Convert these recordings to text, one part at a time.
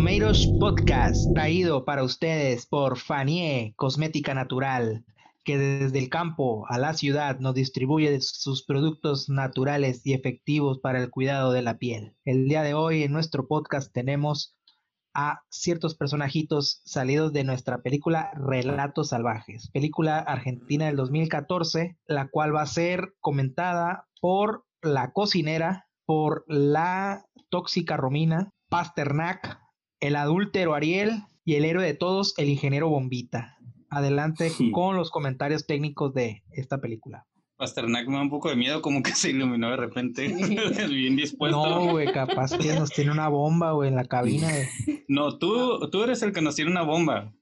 Tomatoes Podcast, traído para ustedes por Fanier Cosmética Natural, que desde el campo a la ciudad nos distribuye sus productos naturales y efectivos para el cuidado de la piel. El día de hoy en nuestro podcast tenemos a ciertos personajitos salidos de nuestra película Relatos Salvajes, película argentina del 2014, la cual va a ser comentada por la cocinera, por la tóxica Romina, Pasternak, el adúltero Ariel y el héroe de todos, el ingeniero Bombita. Adelante con los comentarios técnicos de esta película. Pasternak me da un poco de miedo, como que se iluminó de repente, bien dispuesto. No, güey, capaz que nos tiene una bomba, güey, en la cabina. No, tú, tú eres el que nos tiene una bomba.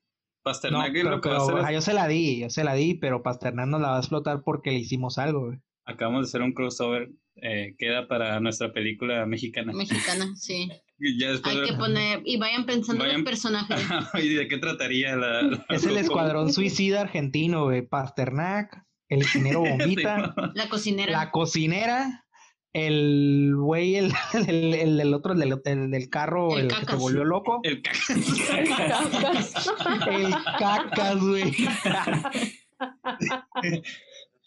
Pasternak no, lo que va a hacer Yo se la di, yo se la di, pero Pasternak nos la va a explotar porque le hicimos algo, güey. Acabamos de hacer un crossover, eh, queda para nuestra película mexicana. Mexicana, sí. Ya después Hay que poner, y vayan pensando en los personajes. ¿Y de qué trataría la...? es el escuadrón suicida argentino, güey. Pasternak, el ingeniero Bombita. la cocinera. La cocinera. El güey, el, el, el, del otro, el del, del carro, el, que se volvió loco. El cacas. el cacas, güey.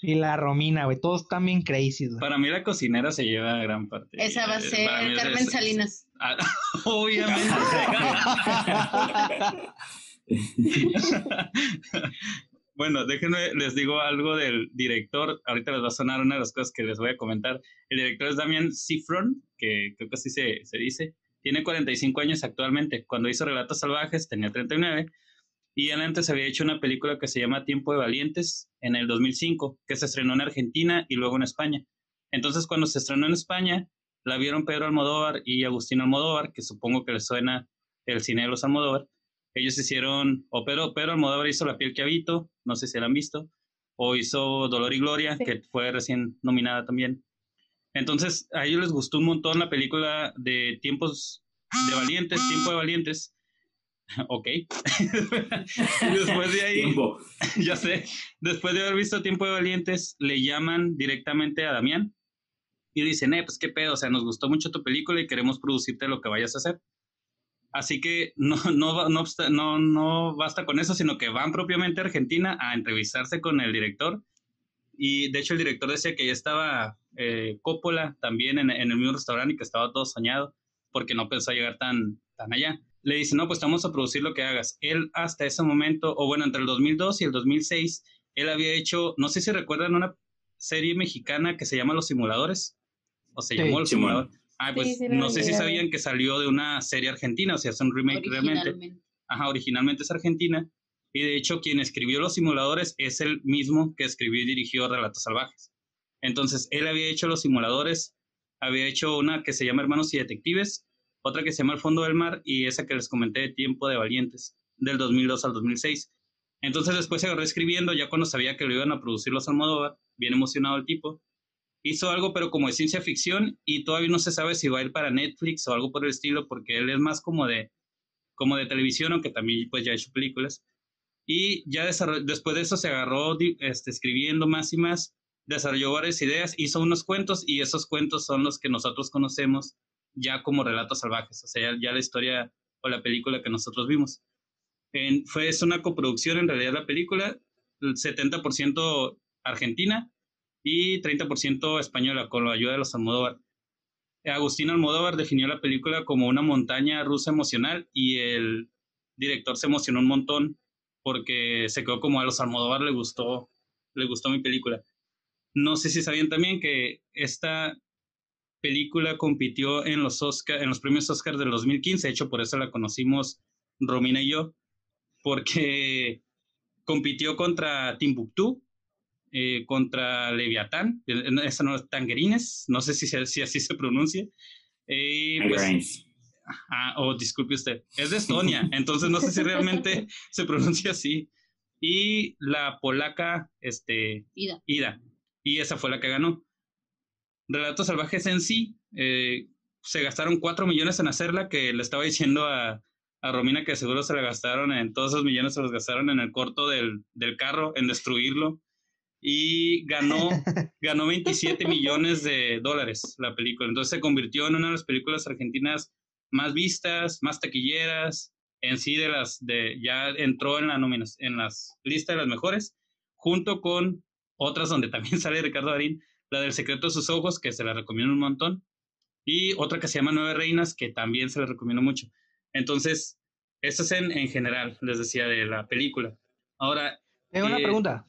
y la Romina, güey. Todos están bien crazy, güey. Para mí la cocinera se lleva gran parte. Esa va a ser Carmen Salinas. Obviamente. bueno, déjenme, les digo algo del director. Ahorita les va a sonar una de las cosas que les voy a comentar. El director es Damian Sifron, que creo que así se, se dice. Tiene 45 años actualmente. Cuando hizo Relatos Salvajes tenía 39. Y él antes había hecho una película que se llama Tiempo de Valientes en el 2005, que se estrenó en Argentina y luego en España. Entonces, cuando se estrenó en España, la vieron Pedro Almodóvar y Agustín Almodóvar, que supongo que les suena el cine de los Almodóvar. Ellos hicieron, o Pedro, Pedro Almodóvar hizo La piel que habito, no sé si la han visto, o hizo Dolor y Gloria, que fue recién nominada también. Entonces, a ellos les gustó un montón la película de Tiempos de Valientes, Tiempo de Valientes. ok. después de ahí, ya sé, después de haber visto Tiempo de Valientes, le llaman directamente a Damián y dicen, eh, pues qué pedo, o sea, nos gustó mucho tu película y queremos producirte lo que vayas a hacer. Así que no, no, no, no, no basta con eso, sino que van propiamente a Argentina a entrevistarse con el director. Y de hecho el director decía que ya estaba eh, Coppola también en, en, el mismo restaurante y que estaba todo soñado porque no pensó llegar tan, tan allá. Le dice, no, pues vamos a producir lo que hagas. Él hasta ese momento, o bueno, entre el 2002 y el 2006, él había hecho, no sé si recuerdan una serie mexicana que se llama Los Simuladores o se llamó El Simulador. Ah, pues no sé si sabían que salió de una serie argentina, o sea, es un remake realmente. Ajá, originalmente es argentina. Y de hecho, quien escribió Los Simuladores es el mismo que escribió y dirigió Relatos Salvajes. Entonces, él había hecho Los Simuladores, había hecho una que se llama Hermanos y Detectives, otra que se llama El Fondo del Mar y esa que les comenté de Tiempo de Valientes, del 2002 al 2006. Entonces después se agarró escribiendo, ya cuando sabía que lo iban a producir los Almodóvar, bien emocionado el tipo, hizo algo pero como de ciencia ficción y todavía no se sabe si va a ir para Netflix o algo por el estilo porque él es más como de como de televisión aunque también pues ya ha hecho películas. Y ya después de eso se agarró este, escribiendo más y más desarrolló varias ideas hizo unos cuentos y esos cuentos son los que nosotros conocemos ya como relatos salvajes o sea ya, la historia o la película que nosotros vimos. Fue es una coproducción en realidad la película el 70% argentina y 30% española con la ayuda de los Almodóvar. Agustín Almodóvar definió la película como una montaña rusa emocional y el director se emocionó un montón porque se quedó como a los Almodóvar le gustó, le gustó mi película. No sé si sabían también que esta película compitió en los Oscar, en los premios Oscar del 2015, de hecho por eso la conocimos Romina y yo, porque compitió contra Timbuktu, eh, contra Leviatán, esa no es Tangerines, no sé si, si así se pronuncia. Eh, pues, ah, oh, disculpe usted, es de Estonia, entonces no sé si realmente se pronuncia así. Y la polaca, este, Ida. Ida, y esa fue la que ganó. Relatos Salvajes en sí, eh, se gastaron cuatro millones en hacerla, que le estaba diciendo a, a Romina que seguro se la gastaron en, todos esos millones se los gastaron en el corto del, del carro, en destruirlo y ganó, ganó 27 millones de dólares la película. Entonces se convirtió en una de las películas argentinas más vistas, más taquilleras, en sí de las de ya entró en la en las listas de las mejores, junto con otras donde también sale Ricardo Darín, la del secreto de sus ojos, que se la recomiendo un montón, y otra que se llama Nueve Reinas, que también se la recomiendo mucho. Entonces, esto es en, en general, les decía, de la película. Ahora... Tengo una eh, pregunta.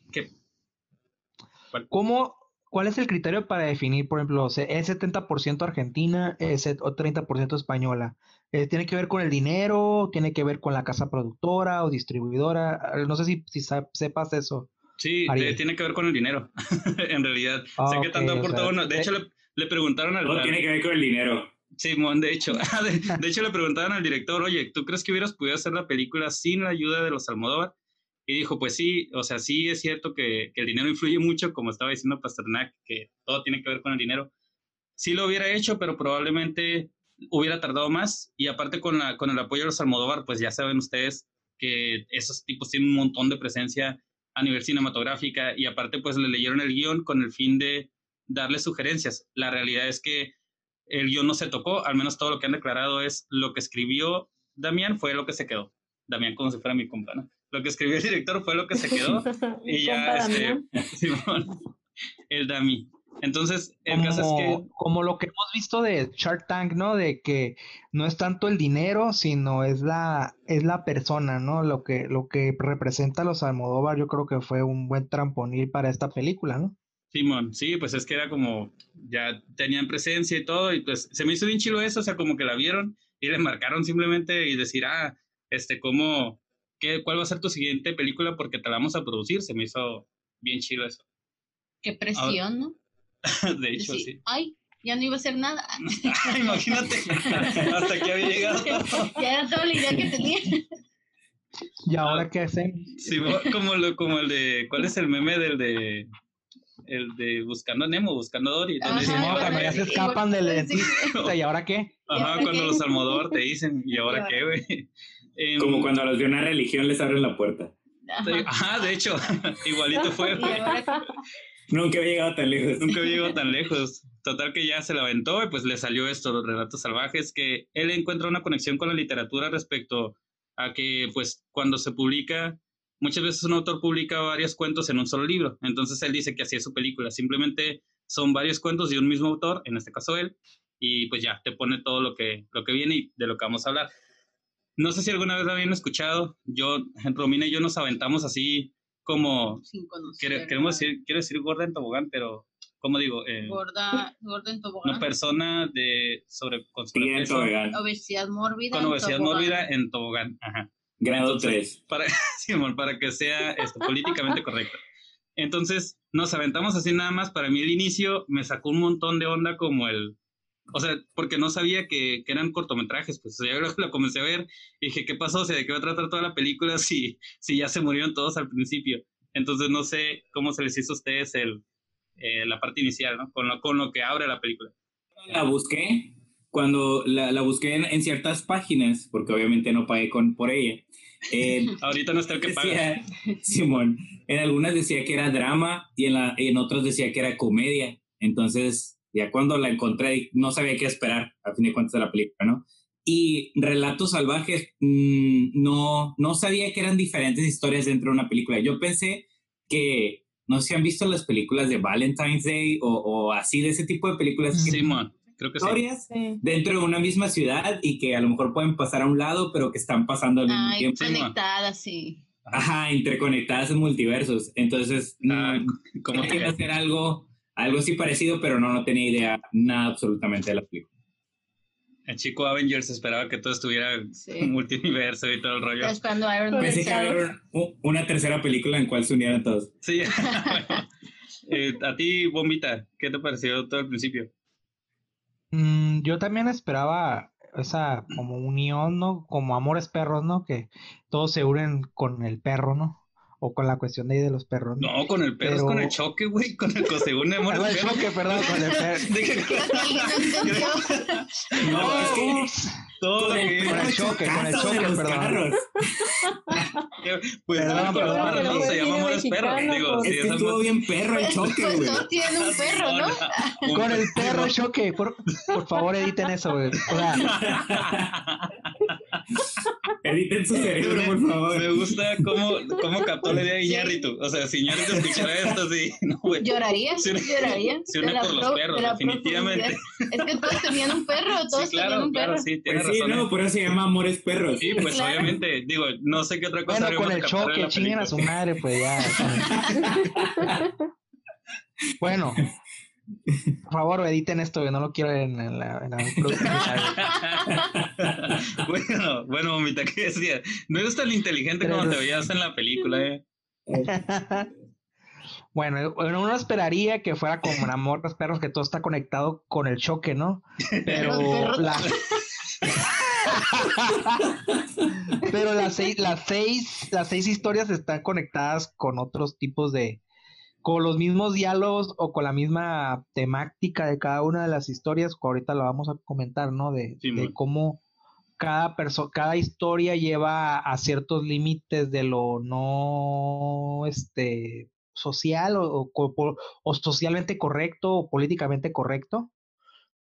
¿Cómo, ¿Cuál es el criterio para definir, por ejemplo, es 70% argentina es o 30% española? Eh, ¿Tiene que ver con el dinero? ¿Tiene que ver con la casa productora o distribuidora? No sé si, si sepas eso. Sí, tiene que ver con el dinero, en realidad. sé ah, que tanto aportó uno. De hecho, le, preguntaron al... No, tiene que ver con el dinero. Simón, de hecho, de, hecho le preguntaron al director, oye, ¿tú crees que hubieras podido hacer la película sin la ayuda de los Almodóvar? Y dijo, pues sí, o sea, sí es cierto que, que, el dinero influye mucho, como estaba diciendo Pasternak, que todo tiene que ver con el dinero. Sí lo hubiera hecho, pero probablemente hubiera tardado más. Y aparte con, la, con el apoyo de los Almodóvar, pues ya saben ustedes que esos tipos tienen un montón de presencia a nivel cinematográfica y aparte pues le leyeron el guion con el fin de darle sugerencias. La realidad es que el guion no se tocó, al menos todo lo que han declarado es lo que escribió Damián fue lo que se quedó. Damián como si fuera mi compa, Lo que escribió el director fue lo que se quedó y ya, este, Simón, el Dami. Entonces, el como, caso es que... Como lo que hemos visto de Shark Tank, ¿no? De que no es tanto el dinero, sino es la, es la persona, ¿no? Lo que, lo que representa a los Almodóvar, yo creo que fue un buen tramponil para esta película, ¿no? Simón, sí, pues es que era como, ya tenían presencia y todo, y pues se me hizo bien chido eso, o sea, como que la vieron y le marcaron simplemente y decir, ah, este, ¿cómo, qué, cuál va a ser tu siguiente película porque te la vamos a producir? Se me hizo bien chido eso. Qué presión, ¿no? de hecho, sí. Ay, ya no iba a hacer nada. Imagínate, hasta que había llegado. ya era toda la idea que tenía. ¿Y ahora qué hacen? Sí, como, lo, como el de, ¿cuál es el meme del de el de Buscando a Nemo, Buscando a Dory. Ajá, no, cuando ya se escapan del dentista, ¿y ahora qué? Ajá, cuando los Almodóvar te dicen, ¿y ahora qué, güey? Em, como cuando a los de una religión les abren la puerta. Ajá, de hecho, igualito fue. Nunca había llegado tan lejos. Nunca había llegado tan lejos. Total que ya se la aventó y pues le salió esto, los relatos salvajes, que él encuentra una conexión con la literatura respecto a que pues cuando se publica, muchas veces un autor publica varios cuentos en un solo libro. Entonces él dice que así es su película. Simplemente son varios cuentos de un mismo autor, en este caso él, y pues ya te pone todo lo que, lo que viene y de lo que vamos a hablar. No sé si alguna vez lo habían escuchado. Yo, Romina y yo nos aventamos así como queremos decir, quiero decir gorda en tobogán, pero ¿cómo digo? Eh, gorda, gorda en tobogán. Una persona de sobre con obesidad mórbida. Con obesidad mórbida en tobogán, ajá. Grado 3. Para, para que sea esto políticamente correcto. Entonces, nos aventamos así nada más. Para mí el inicio me sacó un montón de onda como el, o sea, porque no sabía que, que eran cortometrajes, pues o sea, yo lo, comencé a ver y dije, ¿qué pasó? O sea, ¿de qué va a tratar toda la película si, si ya se murieron todos al principio? Entonces no sé cómo se les hizo a ustedes el, eh, la parte inicial, ¿no? Con lo, con lo que abre la película. La busqué, cuando la, la busqué en, ciertas páginas, porque obviamente no pagué con, por ella. Eh, Ahorita no está el que paga. Simón, en algunas decía que era drama y en, la, en otras decía que era comedia. Entonces, ya cuando la encontré, no sabía qué esperar, a fin de cuentas, de la película, ¿no? Y Relatos Salvajes, mm, no, no sabía que eran diferentes historias dentro de una película. Yo pensé que, no sé si han visto las películas de Valentine's Day o, o así, de ese tipo de películas. Sí, man. Creo que historias dentro de una misma ciudad y que a lo mejor pueden pasar a un lado, pero que están pasando al mismo tiempo. Conectadas, sí. Ajá, interconectadas en multiversos. Entonces, ah, como quiero hacer algo algo así parecido, pero no, no tenía idea nada absolutamente de la película. El chico Avengers esperaba que todo estuviera en multiverso y todo el rollo. Esperando Iron Pensé que había una tercera película en cual se unieran todos. Sí. Eh, a ti, Bombita, ¿qué te pareció todo el principio? Mm, yo también esperaba esa como unión, ¿no? Como amores perros, ¿no? Que todos se unen con el perro, ¿no? O con la cuestión de ahí de los perros. No, con el perro es con el choque, güey, con el según el el choque, perdón, con el perro. no, es que todo Con lo el que Con el perro choque, con el choque, los perdón. carros. pues Perdón, los perdón, no se Amores Perros. Digo, pues. Es que estuvo bien perro el Pues, choque, pues güey. todos tienen un perro, ¿no? Con el perro choque. Por, por favor, editen eso, güey. Editen su cerebro, por favor. Me gusta cómo, cómo captó la idea de Iñárritu. O sea, si Iñárritu escuchara esto, sí. No, güey. Lloraría, Se une- lloraría. se une de la por los perros, definitivamente. Es que todos tenían un perro, todos Sí, tenían claro, un perro. sí, Pues sí, no, ¿eh? por eso se llama Amores Perros. Sí, pues Claro. obviamente, digo, no sé qué otra cosa bueno, con el choque, chinguen a su madre, pues ya. Bueno, por favor, editen esto, güey. No lo quiero en, en la, en la bueno, bueno, Momita, ¿qué decía? No eres tan inteligente como te veías en la película, ¿eh? Bueno, bueno, uno esperaría que fuera como en Amores Perros, que todo está conectado con el choque, ¿no? Pero Los la... Pero las seis, las seis, las seis historias están conectadas con otros tipos de, con los mismos diálogos o con la misma temática de cada una de las historias, que ahorita lo vamos a comentar, ¿no? De, Sí, de mon. cómo cada perso cada historia lleva a ciertos límites de lo no este social o, o o socialmente correcto o políticamente correcto.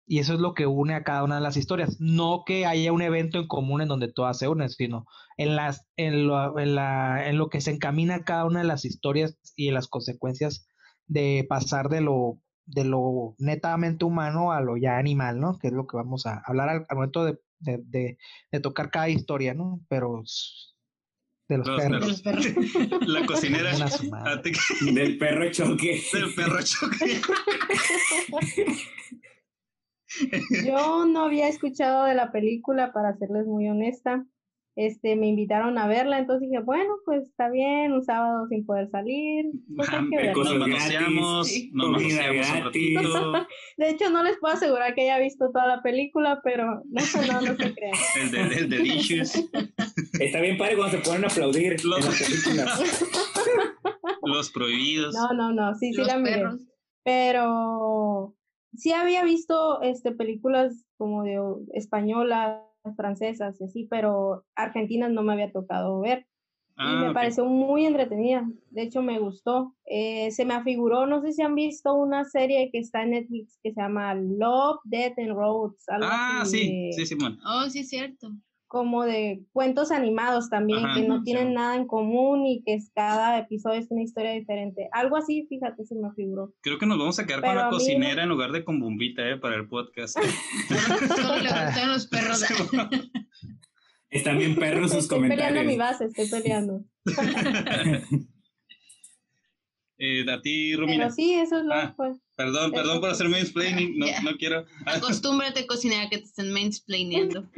Y eso es lo que une a cada una de las historias. No que haya un evento en común en donde todas se unen, sino en, las, en, lo, en, la, en lo que se encamina cada una de las historias y en las consecuencias de pasar de lo, de lo netamente humano a lo ya animal, ¿no? Que es lo que vamos a hablar al, al momento de, de, de, de tocar cada historia, ¿no? Pero de los Los perros. perros. La cocinera. Del perro choque. Del perro choque. Yo no había escuchado de la película, para serles muy honesta. Este, me invitaron a verla, entonces dije, bueno, pues está bien, un sábado sin poder salir, pues hay que verla. cosas manoseamos, Sí. nos Comida manoseamos un gratis. ratito. De hecho, no les puedo asegurar que haya visto toda la película, pero no, no, no se crean. El de, el de Delicious. Está bien padre cuando se ponen a aplaudir Los- en. Los prohibidos. No, no, no, sí, sí Los la miré. perros. Pero sí había visto este, películas como de españolas, francesas y así, pero argentinas no me había tocado ver. Ah, y me ok. pareció muy entretenida. De hecho, me gustó. Eh, se me afiguró, no sé si han visto una serie que está en Netflix que se llama Love, Death and Roads. Algo Ah, así sí, de- sí, Simón. Oh, sí, es cierto. Como de cuentos animados también, Ajá, que no sí. tienen nada en común y que es, cada episodio es una historia diferente. Algo así, fíjate, se me afiguró. Creo que nos vamos a quedar Pero con la no- cocinera en lugar de con Bombita, ¿eh? Para el podcast. Le los perros. Están bien perros sus Estoy peleando mi comentarios. base, estoy peleando. eh, a ti, Romina. Pero sí, eso es lo Ah. pues. Perdón, perdón por hacerme explaining. No, no quiero. Acostúmbrate, cocinera, que te estén mansplaineando.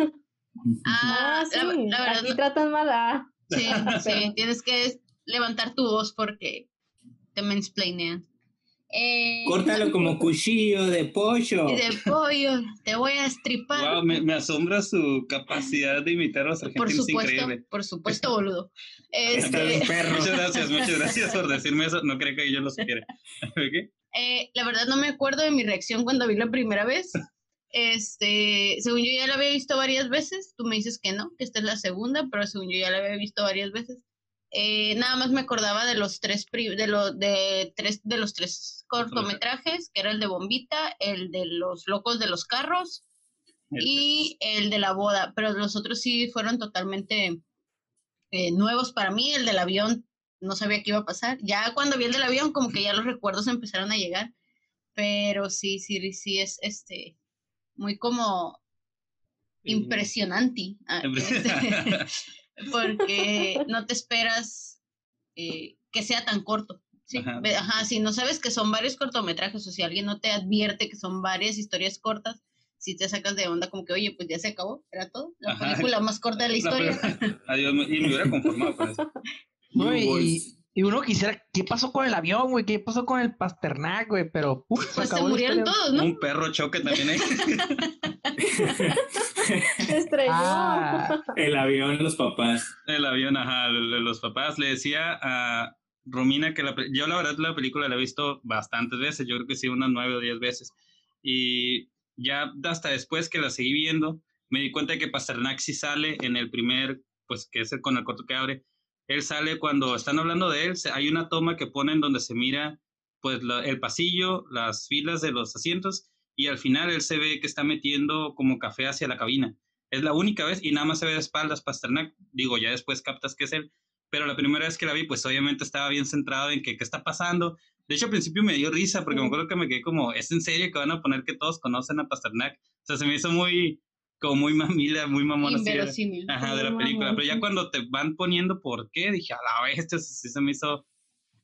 Ah, Ah, sí, la, la verdad, aquí tratan mal a... sí, sí, tienes que levantar tu voz porque te mansplainean. Eh, Córtalo como cuchillo de pollo. de pollo, te voy a estripar. wow, me, me asombra su capacidad de imitar a los por argentinos. supuesto, Increíble. por supuesto, boludo. Este, perro. Muchas gracias, muchas gracias por decirme eso. No creo que yo lo supiera. ¿Qué? eh, la verdad no me acuerdo de mi reacción cuando vi la primera vez. Este, según yo ya la había visto varias veces, tú me dices que no, que esta es la segunda, pero según yo ya la había visto varias veces. Eh, nada más me acordaba de los tres de de tres de los tres cortometrajes, que era el de Bombita, el de los locos de los carros y el de la boda, pero los otros sí fueron totalmente eh, nuevos para mí. El del avión no sabía qué iba a pasar. Ya cuando vi el del avión, como que ya los recuerdos empezaron a llegar, pero sí, sí, sí es este muy como impresionante. ah, este, porque no te esperas eh, que sea tan corto. ¿sí? Ajá. Si no sabes que son varios cortometrajes o si alguien no te advierte que son varias historias cortas, si te sacas de onda como que, oye, pues ya se acabó, era todo, la Ajá. película más corta de la La historia. Adiós, y me hubiera conformado con eso. No, y. y uno quisiera, ¿qué pasó con el avión, güey? ¿Qué pasó con el Pasternak, güey? Pero, uf, Pues se murieron todos, ¿no? Un perro choque también ahí. Se estrelló. Ah, El avión, los papás. El avión, ajá, los papás. Le decía a Romina que la, yo la verdad la película la he visto bastantes veces, yo creo que sí, unas nueve o diez veces. Y ya hasta después que la seguí viendo, me di cuenta de que Pasternak sí sale en el primer, pues que es el, con el corto que abre. Él sale cuando están hablando de él, hay una toma que ponen donde se mira pues el pasillo, las filas de los asientos y al final él se ve que está metiendo como café hacia la cabina. Es la única vez y nada más se ve de espaldas Pasternak. Digo, ya después captas que es él. Pero la primera vez que la vi, pues obviamente estaba bien centrado en que qué está pasando. De hecho, al principio me dio risa porque me acuerdo que me quedé como, ¿es en serio que van a poner que todos conocen a Pasternak? O sea, se me hizo muy, como muy mamila, muy mamona. Ajá, de la película. Pero ya cuando te van poniendo por qué, dije, a la vez, esto sí se me hizo,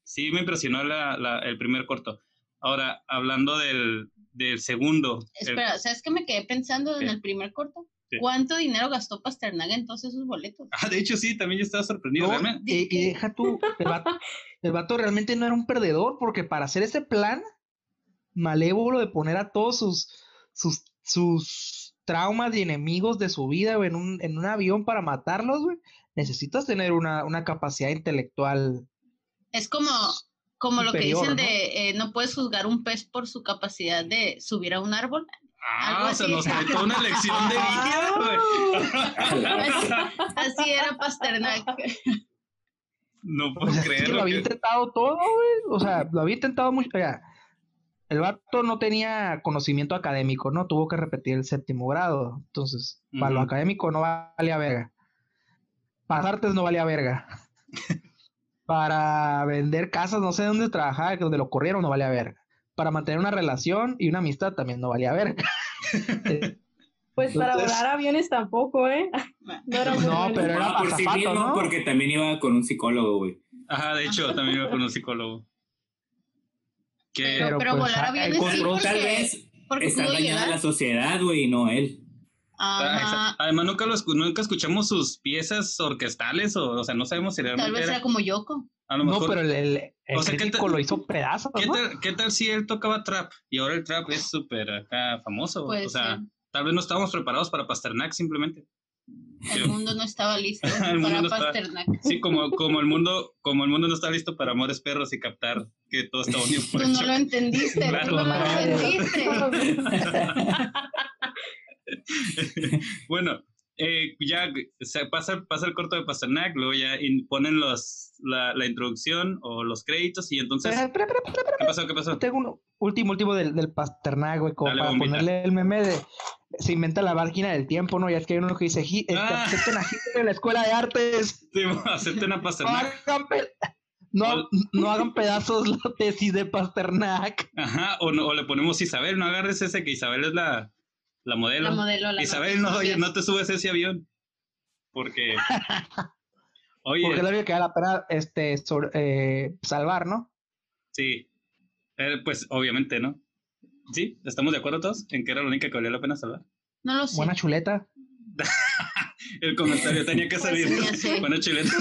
sí me impresionó la, la, el primer corto. Ahora, hablando del, del segundo. Espera, ¿sabes qué me quedé pensando en el primer corto? ¿Cuánto dinero gastó Pasternak en todos esos boletos? Ah, de hecho sí, también yo estaba sorprendido. y, deja tú, el vato, el vato realmente no era un perdedor, porque para hacer ese plan malévolo de poner a todos sus, sus, sus traumas y enemigos de su vida en, un, en un avión para matarlos, güey, necesitas tener una, una capacidad intelectual. Es como, como lo que dicen de eh, no puedes juzgar un pez por su capacidad de subir a un árbol. Ah, se nos faltó una lección de vida, güey. así, era Pasternak. No puedo creer. creerlo. lo había intentado todo, güey. O sea, lo había intentado mucho. El vato no tenía conocimiento académico, ¿no? Tuvo que repetir el séptimo grado. Entonces, para lo académico no valía verga. Para artes no valía verga. para vender casas, no sé dónde trabajaba, donde lo corrieron, no valía verga. Para mantener una relación y una amistad también no valía verga. pues para volar aviones tampoco, ¿eh? No, pero era por sí mismo, ¿no? porque también iba con un psicólogo, güey. Ajá, de hecho, también iba con un psicólogo. Pero, pero, pues, volar aviones sí, porque, tal vez porque está dañada la sociedad, güey, no él. Además, nunca, nunca escuchamos sus piezas orquestales, o, o sea, no sabemos si realmente. Tal vez era, como Yoko. A lo mejor, no, pero el, el, o sea, lo hizo pedazos. ¿qué, tal, ¿Qué tal si él tocaba trap y ahora el trap es súper acá famoso? o sea, tal vez no estábamos preparados para Pasternak simplemente. El mundo no estaba listo para Pasternak. sí, como, como, el mundo, como el mundo no está listo para amores perros y captar que todo está unido Tú no lo entendiste, claro, tú no lo entendiste. bueno, eh, ya se pasa, pasa el corto de Pasternak, luego ya ponen los, la, la, introducción o los créditos y entonces... ¿Qué pasó? ¿Qué pasó? Tengo un último, último del, del Pasternak, güey, como para ponerle el meme de... Se inventa la máquina del tiempo, ¿no? Ya es que hay uno que dice, este, ah. acepten a en la escuela de artes. Sí, acepten a Pasternak. No, no, hagan pedazos la tesis de Pasternak. Ajá, o, no, o le ponemos Isabel, no agarres ese que Isabel es la la modelo. Isabel, no, no te subes ese avión. Porque. Oye. Porque la vida que la pena este, eh, salvar, ¿no? Sí. Eh, pues obviamente, ¿no? Sí, ¿estamos de acuerdo todos en que era la única que valía la pena salvar? No lo sé. Buena chuleta. El comentario tenía que salir. Buena chuleta.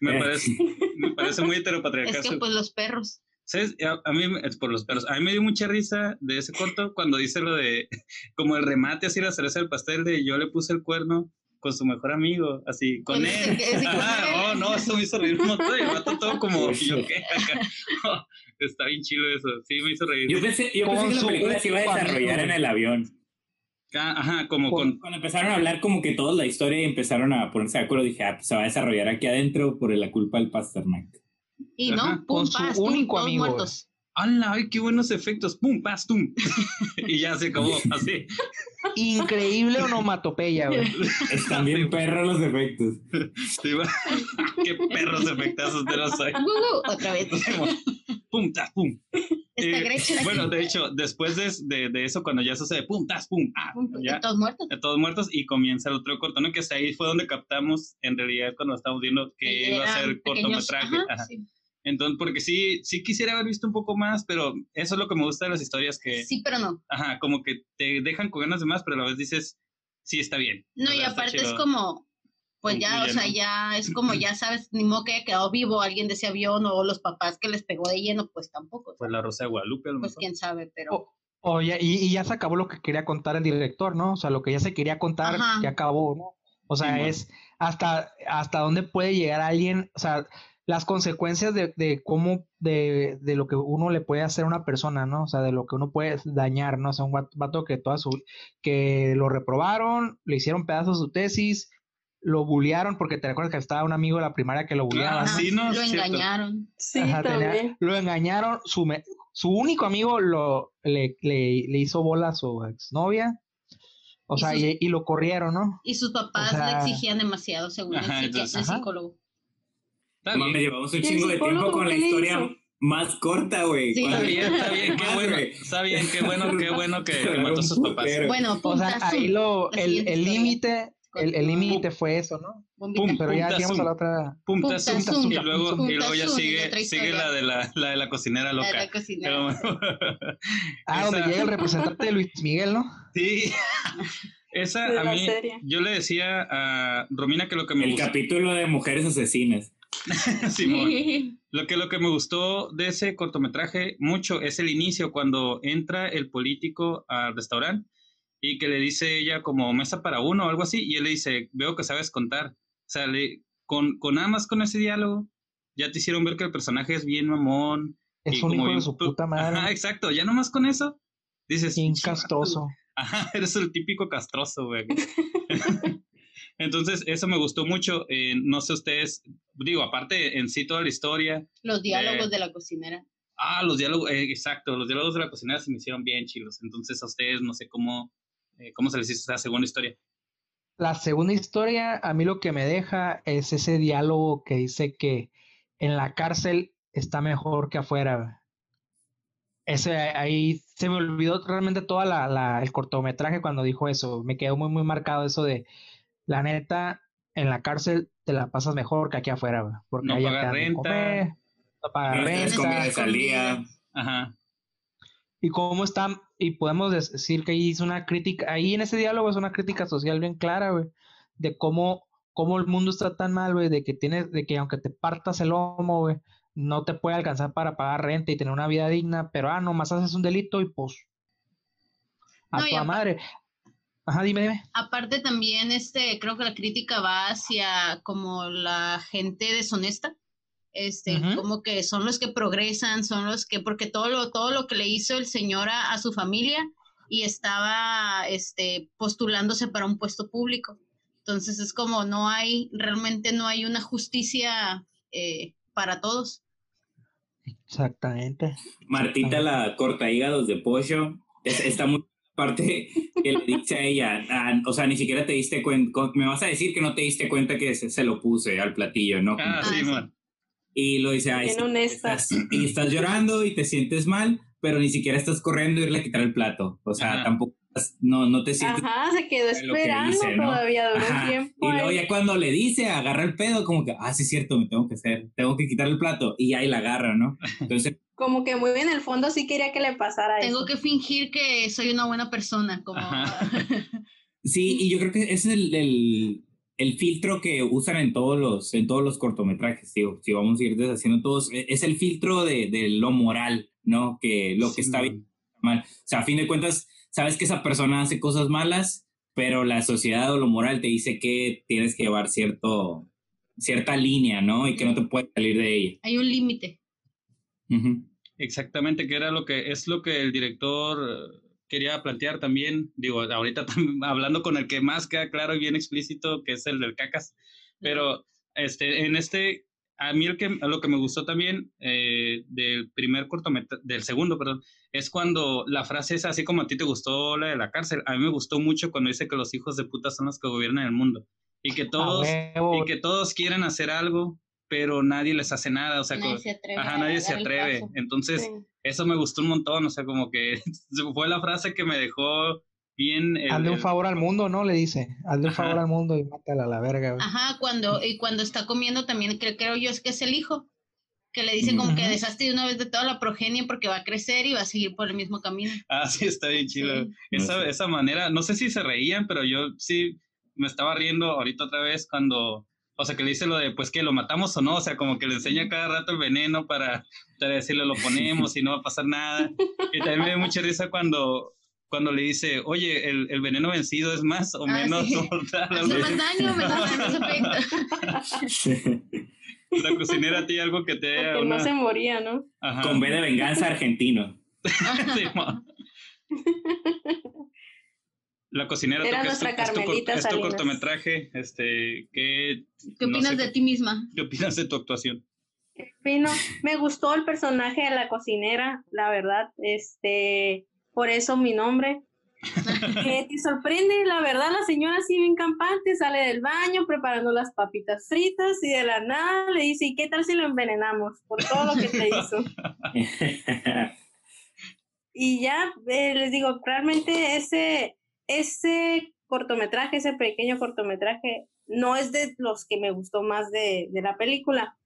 Me, eh. parece, me parece muy heteropatriarcal. Es que pues los perros. ¿Sabes? A, mí, es por los perros, a mí me dio mucha risa de ese corto cuando dice lo de, como el remate, así la cereza del pastel de yo le puse el cuerno con su mejor amigo, así, con, él. oh, no, eso me hizo reír un montón, el mato todo como, yo qué, está bien chido eso, sí, me hizo reír. Yo pensé, yo pensé que la película se iba a desarrollar en el avión. Ah, ajá, como con... Cuando empezaron a hablar como que toda la historia y empezaron a ponerse de acuerdo, dije, ah, pues se va a desarrollar aquí adentro por la culpa del Pasternak. Y no, pum, con su único amigo. Muertos. ¡Hala! ¡Ay, qué buenos efectos! ¡Pum, pas, tum! y ya se acabó, así. Increíble onomatopeya, güey. Están bien perros los efectos. Sí, qué perros efectazos de los hay. Otra vez. ¡Pum, tas, pum! Eh, bueno, de hecho, después de, de, eso, cuando ya sucede pum, tas, pum, ah, ya, todos muertos. todos muertos y comienza el otro corto, ¿no? Que ahí fue donde captamos, en realidad, cuando estábamos viendo que iba a ser cortometraje. Ajá, Entonces, porque sí, sí quisiera haber visto un poco más, pero eso es lo que me gusta de las historias que... Sí, pero no. Ajá, como que te dejan con ganas de más, pero a la vez dices, sí, está bien. No, y aparte es como, pues ya, o sea, ya es como ya sabes, ni modo que haya quedado vivo alguien de ese avión o los papás que les pegó de lleno, pues tampoco. Pues la Rosa de Guadalupe, Pues quién sabe, pero... O, y, y, ya se acabó lo que quería contar el director, ¿no? O sea, lo que ya se quería contar ya acabó, ¿no? O sea, es hasta, hasta dónde puede llegar alguien, o sea, las consecuencias de, de cómo, de, de, lo que uno le puede hacer a una persona, ¿no? O sea, de lo que uno puede dañar, ¿no? O sea, un vato que toda su, que lo reprobaron, le hicieron pedazos su tesis, lo bullearon, porque te recuerdas que estaba un amigo de la primaria que lo bulleaba. Ah, sí, ¿no? Lo engañaron. Sí, Ajá, tenía- también. lo engañaron, su, me- su único amigo lo, le, le, le hizo bola a su exnovia, o Y sea, sus- y, y lo corrieron, ¿no? Y sus papás O sea- le exigían demasiado, según el, Ajá, psiqui- entonces, el ajá. psicólogo. Está Mames, bien. llevamos un ¿Y el chingo de tiempo con la historia hizo? más corta, güey. Sí. Está ¿Cuál- bien, está bien, qué bueno. Está bien, qué bueno, qué bueno que, que mató a sus papás. Bueno, O sea, ahí lo, el límite, el límite fue eso, ¿no? Pum. Pero ya llegamos a la otra. Pum, Punta ta, zoom, zoom, y luego, y luego ya sigue, sigue la de la, la de la cocinera La de loca. la cocinera. Pero- Ah, donde llega el representante de Luis Miguel, ¿no? Sí. Esa a mí, serie. yo le decía a Romina que lo que me El capítulo de mujeres asesinas. Simón, lo que lo que me gustó de ese cortometraje mucho es el inicio cuando entra el político al restaurante y que le dice ella como mesa para uno o algo así y él le dice veo que sabes contar, o sea, le- con con nada más con ese diálogo ya te hicieron ver que el personaje es bien mamón Es y un como hijo bien de su pu- puta madre. Ajá, exacto, ya nomás con eso dices Bien castroso. Ajá, eres el típico castroso, güey. Entonces, eso me gustó mucho. eh, no sé ustedes, digo, aparte en sí toda la historia. Los diálogos Eh, de la cocinera. Ah, los diálogos, eh, exacto, los diálogos de la cocinera se me hicieron bien chilos. Entonces, a ustedes no sé cómo, eh, cómo se les hizo esa segunda historia. La segunda historia, a mí lo que me deja es ese diálogo que dice que en la cárcel está mejor que afuera. Ese ahí se me olvidó realmente toda la, la- el cortometraje cuando dijo eso. Me quedó muy muy marcado eso de la neta en la cárcel te la pasas mejor que aquí afuera, güey, porque No allá pagas renta. comer, no pagas renta. comida de salida. comida. Ajá. y cómo está, y podemos decir que ahí es una crítica, ahí en ese diálogo es una crítica social bien clara, güey, de cómo, cómo el mundo está tan mal, güey, de que tienes, de que aunque te partas el lomo, güey, no te puede alcanzar para pagar renta y tener una vida digna, pero ah, nomás haces un delito y pues a No, tu madre. Ajá, dime, dime. Aparte también, este, creo que la crítica va hacia como la gente deshonesta. Este, como que son los que progresan, son los que, porque todo lo, todo lo que le hizo el señor a, a su familia y estaba este, postulándose para un puesto público. Entonces es como no hay, realmente no hay una justicia eh, para todos. Exactamente. Martita la corta hígados de pollo. Es- está muy parte que le dice a ella, ah, o sea, ni siquiera te diste cuenta, me vas a decir que no te diste cuenta que se, se lo puse al platillo, ¿no? Ah, Ah, sí, sí. man. Y lo dice, ay, estás, y estás llorando y te sientes mal, pero ni siquiera estás corriendo a irle a quitar el plato. O sea, Ajá. tampoco, no, no te sientes... Ajá, se quedó que esperando dice, ¿no? todavía, duró Ajá. un tiempo. Y luego ya cuando le dice, agarra el pedo, como que, ah, sí es cierto, me tengo que hacer, tengo que quitar el plato, y ahí la agarra, ¿no? Entonces, Como que muy en el fondo sí quería que le pasara Tengo eso. que fingir que soy una buena persona, como Ajá. sí, y yo creo que ese es el, el, el filtro que usan en todos los, en todos los cortometrajes, digo, si vamos a ir deshaciendo todos, e- es el filtro de, de lo moral, ¿no? Que lo que Sí, está man. bien mal. O sea, a fin de cuentas, sabes que esa persona hace cosas malas, pero la sociedad o lo moral te dice que tienes que llevar cierto, cierta línea, ¿no? Y que no te puedes salir de ella. hay un límite. Ujú. Exactamente, que era lo que es lo que el director quería plantear también. Digo, ahorita hablando con el que más queda claro y bien explícito, que es el del cacas. Pero este, en este, a mí el que, lo que me gustó también eh, del primer cortometraje, del segundo, perdón, es cuando la frase es así como a ti te gustó la de la cárcel. A mí me gustó mucho cuando dice que los hijos de puta son los que gobiernan el mundo y que A todos y que todos quieren hacer algo, pero nadie les hace nada. O sea, Nadie co- se atreve. ajá, nadie se atreve. Entonces, Sí. eso me gustó un montón, o sea, como que fue la frase que me dejó bien. el- hazle un el- favor al mundo, ¿no? Le dice, hazle un Ajá. favor al mundo y mátala a la verga, güey. Ajá, cuando, y cuando está comiendo también, que creo yo es que es el hijo, que le dice como que Ujú. deshazte de una vez de toda la progenie porque va a crecer y va a seguir por el mismo camino. Ah, sí, está bien chido. Sí. Esa, No sé. esa manera, no sé si se reían, pero yo sí me estaba riendo ahorita otra vez cuando, o sea, que le dice lo de, pues que lo matamos o no, o sea, como que le enseña cada rato el veneno para, para decirle lo ponemos y no va a pasar nada. Y también me dio mucha risa cuando, cuando le dice, oye, el, el veneno vencido es más o Ah, menos sí. mortal. Hace más daño, menos, efecto. La cocinera tiene algo que te... Porque no se moría, ¿no? Ajá. Con B de venganza argentino. Sí. La cocinera, Era que es tu, nuestra es tu es cortometraje, este, ¿qué, ¿Qué no opinas sé, de ti misma? ¿Qué opinas de tu actuación? Fino. Me gustó el personaje de la cocinera, la verdad. Este, por eso mi nombre. Que te sorprende, la verdad, la señora así bien campante sale del baño preparando las papitas fritas y de la nada le dice, ¿y qué tal si lo envenenamos? Por todo lo que te hizo. Y ya eh, les digo, realmente ese, ese cortometraje, ese pequeño cortometraje, no es de los que me gustó más de, de la película,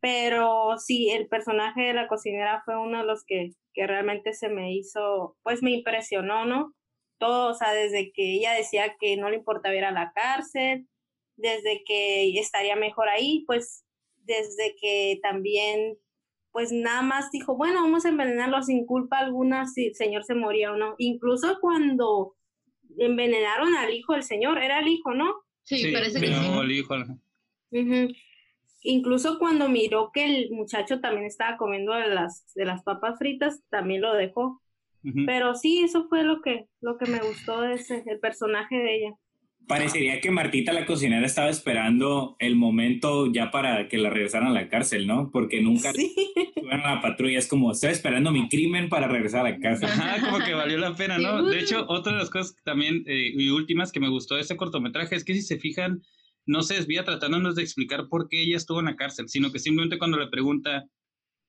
pero sí, el personaje de la cocinera fue uno de los que, que realmente se me hizo, pues me impresionó, ¿no? Todo, o sea, desde que ella decía que no le importaba ir a la cárcel, desde que estaría mejor ahí, pues desde que también pues nada más dijo, bueno, vamos a envenenarlo sin culpa alguna si el señor se moría o no. Incluso cuando envenenaron al hijo del señor, era el hijo, ¿no? Sí, parece que sí. el hijo, Ujú. Incluso cuando miró que el muchacho también estaba comiendo de las, de las papas fritas, también lo dejó. Pero sí, eso fue lo que, lo que me gustó de ese, el personaje de ella. Parecería que Martita la cocinera estaba esperando el momento ya para que la regresaran a la cárcel, ¿no? Porque nunca Sí. a la patrulla. Es como, estoy esperando mi crimen para regresar a la cárcel. Ajá, como que valió la pena, ¿no? De hecho, otra de las cosas también eh, y últimas que me gustó de este cortometraje es que si se fijan, no se desvía tratándonos de explicar por qué ella estuvo en la cárcel, sino que simplemente cuando le pregunta,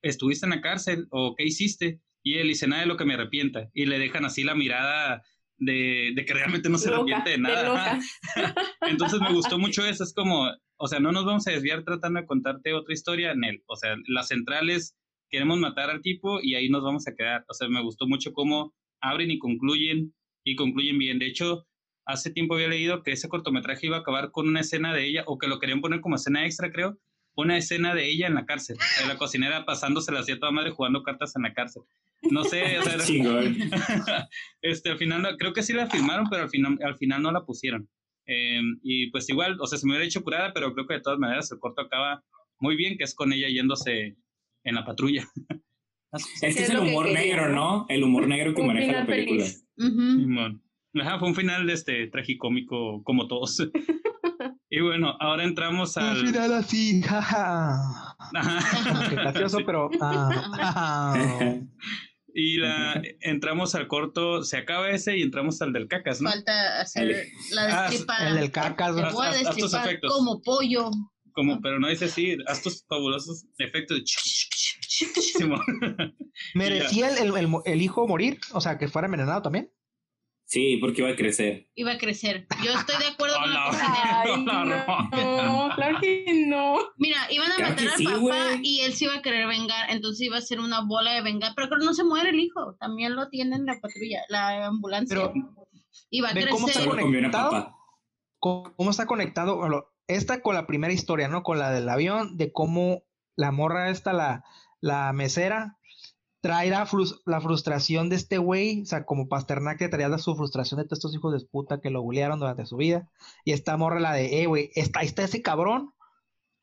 ¿estuviste en la cárcel o qué hiciste? Y él dice, nada de lo que me arrepienta. Y le dejan así la mirada de, de que realmente no se Loca, arrepiente de de nada. Ajá. Entonces me gustó mucho eso, es como, o sea, no nos vamos a desviar tratando de contarte otra historia en él. O sea, las centrales, queremos matar al tipo y ahí nos vamos a quedar. O sea, me gustó mucho cómo abren y concluyen y concluyen bien. De hecho, hace tiempo había leído que ese cortometraje iba a acabar con una escena de ella, o que lo querían poner como escena extra, creo, una escena de ella en la cárcel, de la cocinera pasándosela así a toda madre jugando cartas en la cárcel. No sé, o sea, este, al final, no- creo que sí la filmaron, pero al final, al final no la pusieron. Eh, y pues igual, o sea, se me hubiera hecho curada, pero creo que de todas maneras el corto acaba muy bien, que es con ella yéndose en la patrulla. Este Sí, es es el que humor negro, ¿no? El humor negro que Un maneja la película. Ajá, fue un final este, tragicómico como todos. y bueno, ahora entramos Al al... final así, jaja. Ajá. Gracioso, pero. ah, ah. Y la, entramos al corto, se acaba ese y entramos al del cacas, ¿no? Falta hacer la Ah, destripada. el del cacas, voy a destripar como pollo. Como, pero no dice así, haz tus fabulosos efectos de... ¿Merecía el, el- el- el hijo morir? O sea, que fuera envenenado también. Sí, porque iba a crecer. Iba a crecer. Yo estoy de acuerdo con la. Ay, no, claro que no. Mira, iban a Claro matar al sí, papá y él se iba a querer vengar, entonces iba a ser una bola de vengar. Pero creo que no se muere el hijo, también lo tiene en la patrulla, la ambulancia. Pero, iba a cómo crecer. comió una conectado? ¿Cómo cómo está conectado? Bueno, esta con la primera historia, ¿no? Con la del avión, de cómo la morra esta, la, la mesera, trae la, frus- la frustración de este güey, o sea, como Pasternak que traía su frustración de todos estos hijos de puta que lo bullearon durante su vida, y esta morra la de, eh, güey, está, ahí está ese cabrón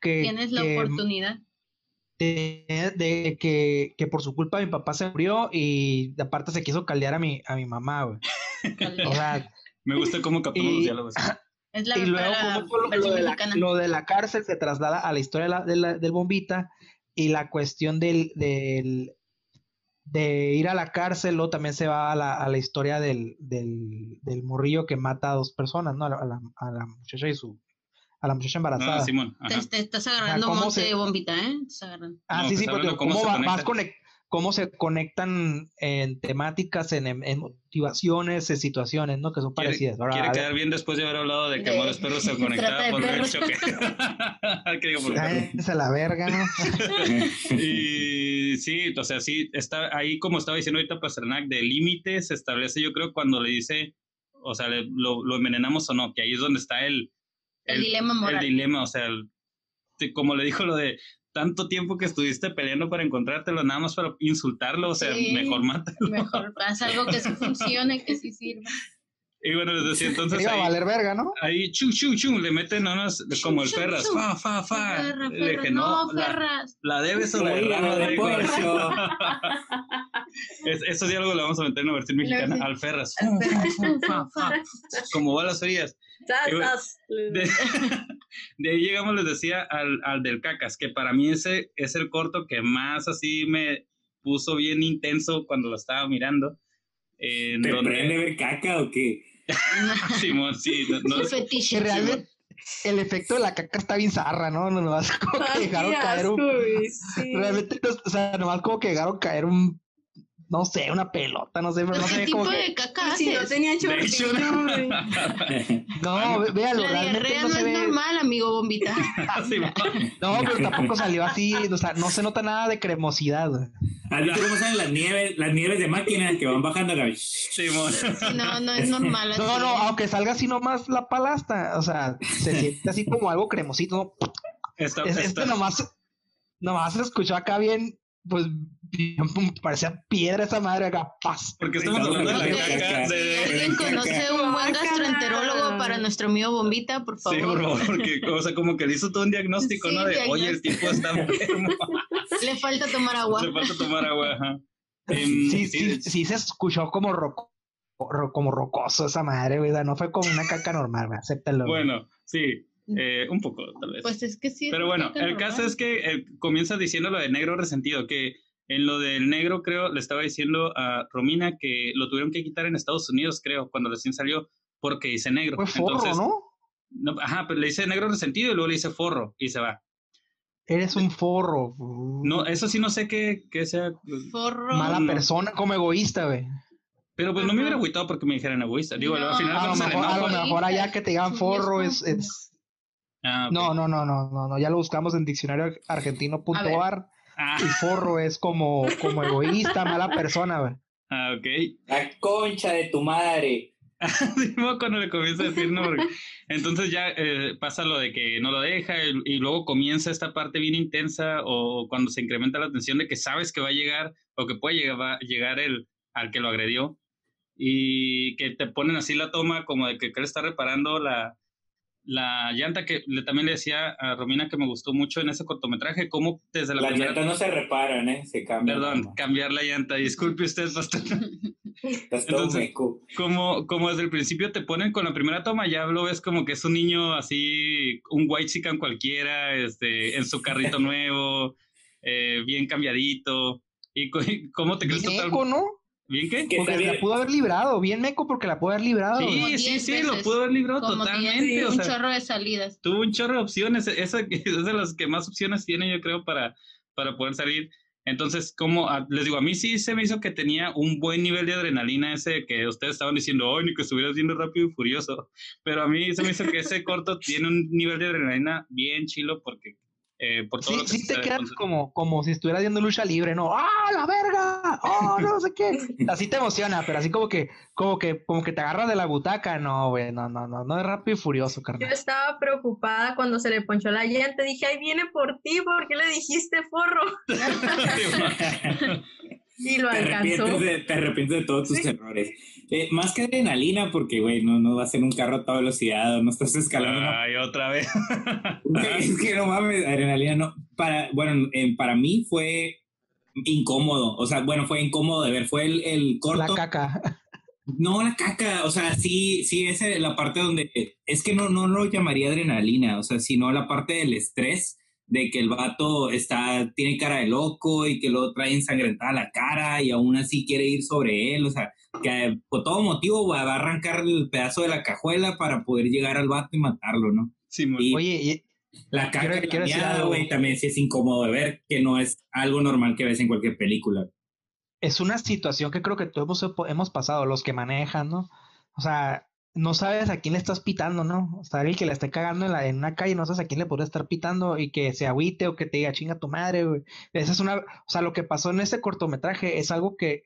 que, Tienes la que- oportunidad. de, de que, que por su culpa mi papá se murió y aparte se quiso caldear a mi, a mi mamá, güey. O sea, Me gusta cómo captamos Y- los diálogos. Es la y luego como por lo, lo de la, mexicana. lo de la cárcel se traslada a la historia de la- de la- del bombita y la cuestión del, del de ir a la cárcel luego también se va a la, a la historia del, del, del morrillo que mata a dos personas, ¿no? A la, a la- a la muchacha y su a la muchacha embarazada. No, Simón. Te, Ajá. te estás agarrando ¿cómo monte se- de bombita, ¿eh? Te estás agarrando. Ah, No, sí, sí, porque cómo, cómo se va- vas conectan. Cómo se conectan en temáticas, en, motivaciones, en situaciones, ¿no? Que son Quiere, parecidas. Ahora, quiere ver, quedar bien después de haber hablado de que De- Amores Perros se Trata conectaba de por el perros. choque. A la verga, ¿no? Y sí, o sea, sí, está ahí como estaba diciendo ahorita Pasternak, de límites se establece, yo creo, cuando le dice, o sea, le- lo, lo envenenamos o no, que ahí es donde está el, El dilema moral. El dilema, o sea, el- como le dijo lo de tanto tiempo que estuviste peleando para encontrártelo, nada más para insultarlo, o sea, Sí. mejor mátalo. Mejor haz algo que sí funcione, que sí sirva. Y bueno, les decía entonces Iba a ahí, valer verga, ¿no? ahí chu, chu, chu, le meten unos como el Chum, Ferras, chum. fa, fa, fa. Ferras, Le dije, no, no, la, Ferras. la debes o la Oiga, derramas, de. Es, esos diálogos lo vamos a meter en una versión mexicana. Al Ferras. Ferras. Fa, fa, fa. Como va las frías. Bueno. De, de ahí llegamos, les decía, al, al del Cacas, que para mí ese es el corto que más así me puso bien intenso cuando lo estaba mirando. En ¿Te donde- prende ver caca o qué? Simón, sí, no, no, fetiche. Que realmente el efecto de la caca está bien zarra, ¿no? Nomás como que Ay, dejaron caer un. sí. Realmente, o sea, nomás como que dejaron caer un. No sé, una pelota, no sé, pero no ¿Qué sé tipo como que. de caca Si no tenía chorrito, güey. No, véalo, La realmente diarrea no no se es ve. normal, amigo bombita. Simón. No, pero tampoco salió así, o sea, no se nota nada de cremosidad. güey. ¿Has visto cómo salen las nieves, las nieves de máquina que van bajando acá? Simón. Sí, no, no es normal así. No, no, aunque salga así nomás la palasta, o sea, se siente así como algo cremosito, ¿no? Está, Es- está- Este nomás, nomás se escuchó acá bien, pues, parecía piedra esa madre acá, paz. porque estamos hablando de la caca. De, alguien conoce un buen gastroenterólogo para nuestro amigo bombita, por Sí, favor. por favor, porque, o sea, como que le hizo todo un diagnóstico, Sí, ¿no? De, oye, el tipo está enfermo, Le falta tomar agua. le falta tomar agua, ajá. Em, Sí, sí, sí se escuchó como roco, ro- como rocoso esa madre, sea, no fue como una caca normal, acéptalo. Bueno, sí, eh, un poco, tal vez. Pues es que sí. Pero bueno, el normal. caso es que eh, comienza diciendo lo de negro resentido, que en lo del negro, creo, le estaba diciendo a Romina que lo tuvieron que quitar en Estados Unidos, creo, cuando recién salió, porque dice negro. Fue forro, Entonces, ¿no? no, Ajá, pero le dice negro resentido y luego le dice forro y se va. Eres un forro. No, eso sí no sé qué, qué sea. Forro. Mala no. persona, como egoísta, güey. Pero pues no me hubiera agüitado porque me dijeran egoísta. Digo, No, al final A lo mejor, a lo mejor allá que te digan forro es es. Ah. No, no, no, no, no, no, ya lo buscamos en diccionario argentino.ar Ah, y forro es como, como egoísta, mala persona, güey. ah, ok. La concha de tu madre. Cuando le comienza a decir no. porque- Entonces ya eh, pasa lo de que no lo deja y, y luego comienza esta parte bien intensa o cuando se incrementa la tensión de que sabes que va a llegar o que puede llegar, va a llegar el al que lo agredió y que te ponen así la toma como de que, que él está reparando la, la llanta que le, también le decía a Romina que me gustó mucho en ese cortometraje, cómo desde la Las primera... llantas no se reparan, ¿eh? Se cambian. Perdón, cambiar la llanta. Disculpe usted, todo entonces- meco. como, como desde el principio te ponen con la primera toma, ya lo ves como que es un niño así, un white chican cualquiera, este, en su carrito nuevo, eh, bien cambiadito. ¿Y cómo te crees Bien total- ¿no? ¿Bien qué? Que Porque la pudo haber librado, bien meco porque la pudo haber librado. Sí, sí, diez sí, lo veces. pudo haber librado Como totalmente. tiene o un sea, chorro de salidas. tuvo un chorro de opciones. Esa es de las que más opciones tiene, yo creo, para, para poder salir. Entonces, como a- les digo, a mí sí se me hizo que tenía un buen nivel de adrenalina ese que ustedes estaban diciendo, ay, ni que estuvieras viendo rápido y furioso. Pero a mí se me hizo que ese corto tiene un nivel de adrenalina bien chilo porque eh, por todo Sí, lo que sí te quedas como, como si estuvieras viendo lucha libre, ¿no? ¡Ah, la verga! ¡Oh, no sé qué! Así te emociona, pero así como que, como que, como que te agarras de la butaca, no, güey, no, no, no, no es rápido y furioso, Yo carnal. estaba preocupada cuando se le ponchó la llanta. Dije, ahí viene por ti, ¿por qué le dijiste forro? Y lo Te alcanzó. arrepientes, de, te arrepientes de todos tus errores. Eh, más que adrenalina, porque, güey, no, no vas en un carro a toda velocidad, o no estás escalando. una- Ay, otra vez. es que no mames, adrenalina no. Para, bueno, eh, para mí fue incómodo. O sea, bueno, fue incómodo de ver. Fue el, el La corto. caca. No, la caca, o sea, sí, sí, es la parte donde, es que no, no lo llamaría adrenalina, o sea, sino la parte del estrés, de que el vato está, tiene cara de loco y que lo trae ensangrentada la cara y aún así quiere ir sobre él, o sea, que por todo motivo va a arrancar el pedazo de la cajuela para poder llegar al vato y matarlo, ¿no? Sí, muy- Y Oye, y- la caca quiero- quiero güey, también sí es incómodo de ver, que no es algo normal que ves en cualquier película. es una situación que creo que todos hemos, hemos pasado, los que manejan, ¿no? O sea, no sabes a quién le estás pitando, ¿no? O sea, el que la esté cagando en, la, en una calle, no sabes a quién le podría estar pitando y que se agüite o que te diga chinga tu madre, güey. Esa es una, o sea, lo que pasó en ese cortometraje es algo que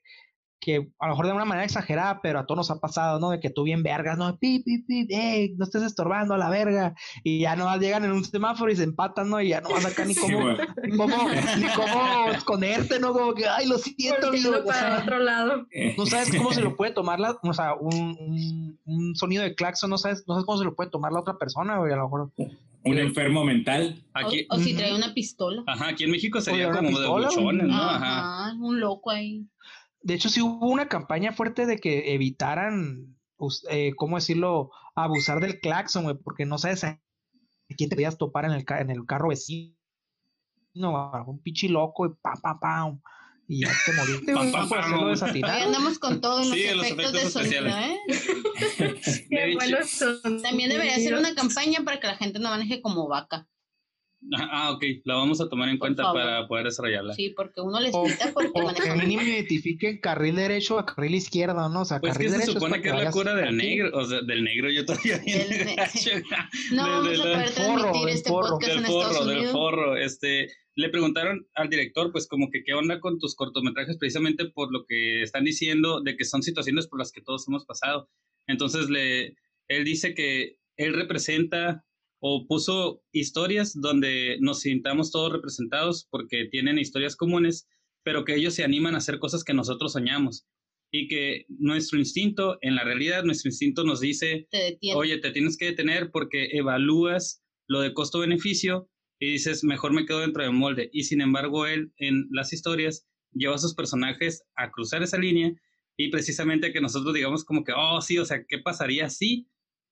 que a lo mejor de una manera exagerada, pero a todos nos ha pasado, ¿no? De que tú bien vergas, ¿no? Pi, pi, pi, eh, no estés estorbando a la verga. Y ya no llegan en un semáforo y se empatan, ¿no? Y ya no vas acá ni cómo, ni cómo, ni cómo esconderte, ¿no? Como que, ay, lo siento, amigo. O sea, para otro lado. no sabes cómo se lo puede tomar la, o sea, un, un, un sonido de claxon, no sabes, no sabes cómo se lo puede tomar la otra persona, güey, a lo mejor. Un enfermo mental. Aquí, o, o si trae una pistola. ajá, aquí en México sería como de buchones, ¿no? Ajá, Ajá. un loco ahí. De hecho, sí hubo una campaña fuerte de que evitaran, us- eh, ¿cómo decirlo? Abusar del claxon, güey, porque no sabes a quién te podías topar en el, ca- en el carro vecino. Un pichi loco y pam, pam, pam. Y ya te moriste, güey. Pam, andamos con todos los Sí, los efectos, de sonido, especiales. ¿eh? Qué buenos son. También debería ser una campaña para que la gente no maneje como vaca. Ah, ok, la vamos a tomar en Por cuenta favor. para poder desarrollarla. Sí, porque uno les O, grita porque o que maneja mínimo identifiquen carril derecho a carril izquierdo, ¿no? O sea, Pues que carril se derecho supone para que es la cura del negro, o sea, del negro yo todavía Del ne-. No De- vamos de a la- poder forro, transmitir del este forro. podcast del en Estados forro, del Unidos. forro, este, le preguntaron al director, pues como que qué onda con tus cortometrajes, precisamente por lo que están diciendo de que son situaciones por las que todos hemos pasado. Entonces le, él dice que él representa o puso historias donde nos sintamos todos representados porque tienen historias comunes, pero que ellos se animan a hacer cosas que nosotros soñamos y que nuestro instinto, en la realidad, nuestro instinto nos dice Te oye, te tienes que detener porque evalúas lo de costo-beneficio y dices, mejor me quedo dentro del molde. Y sin embargo, él en las historias lleva a sus personajes a cruzar esa línea y precisamente que nosotros digamos como que, oh, sí, o sea, ¿qué pasaría si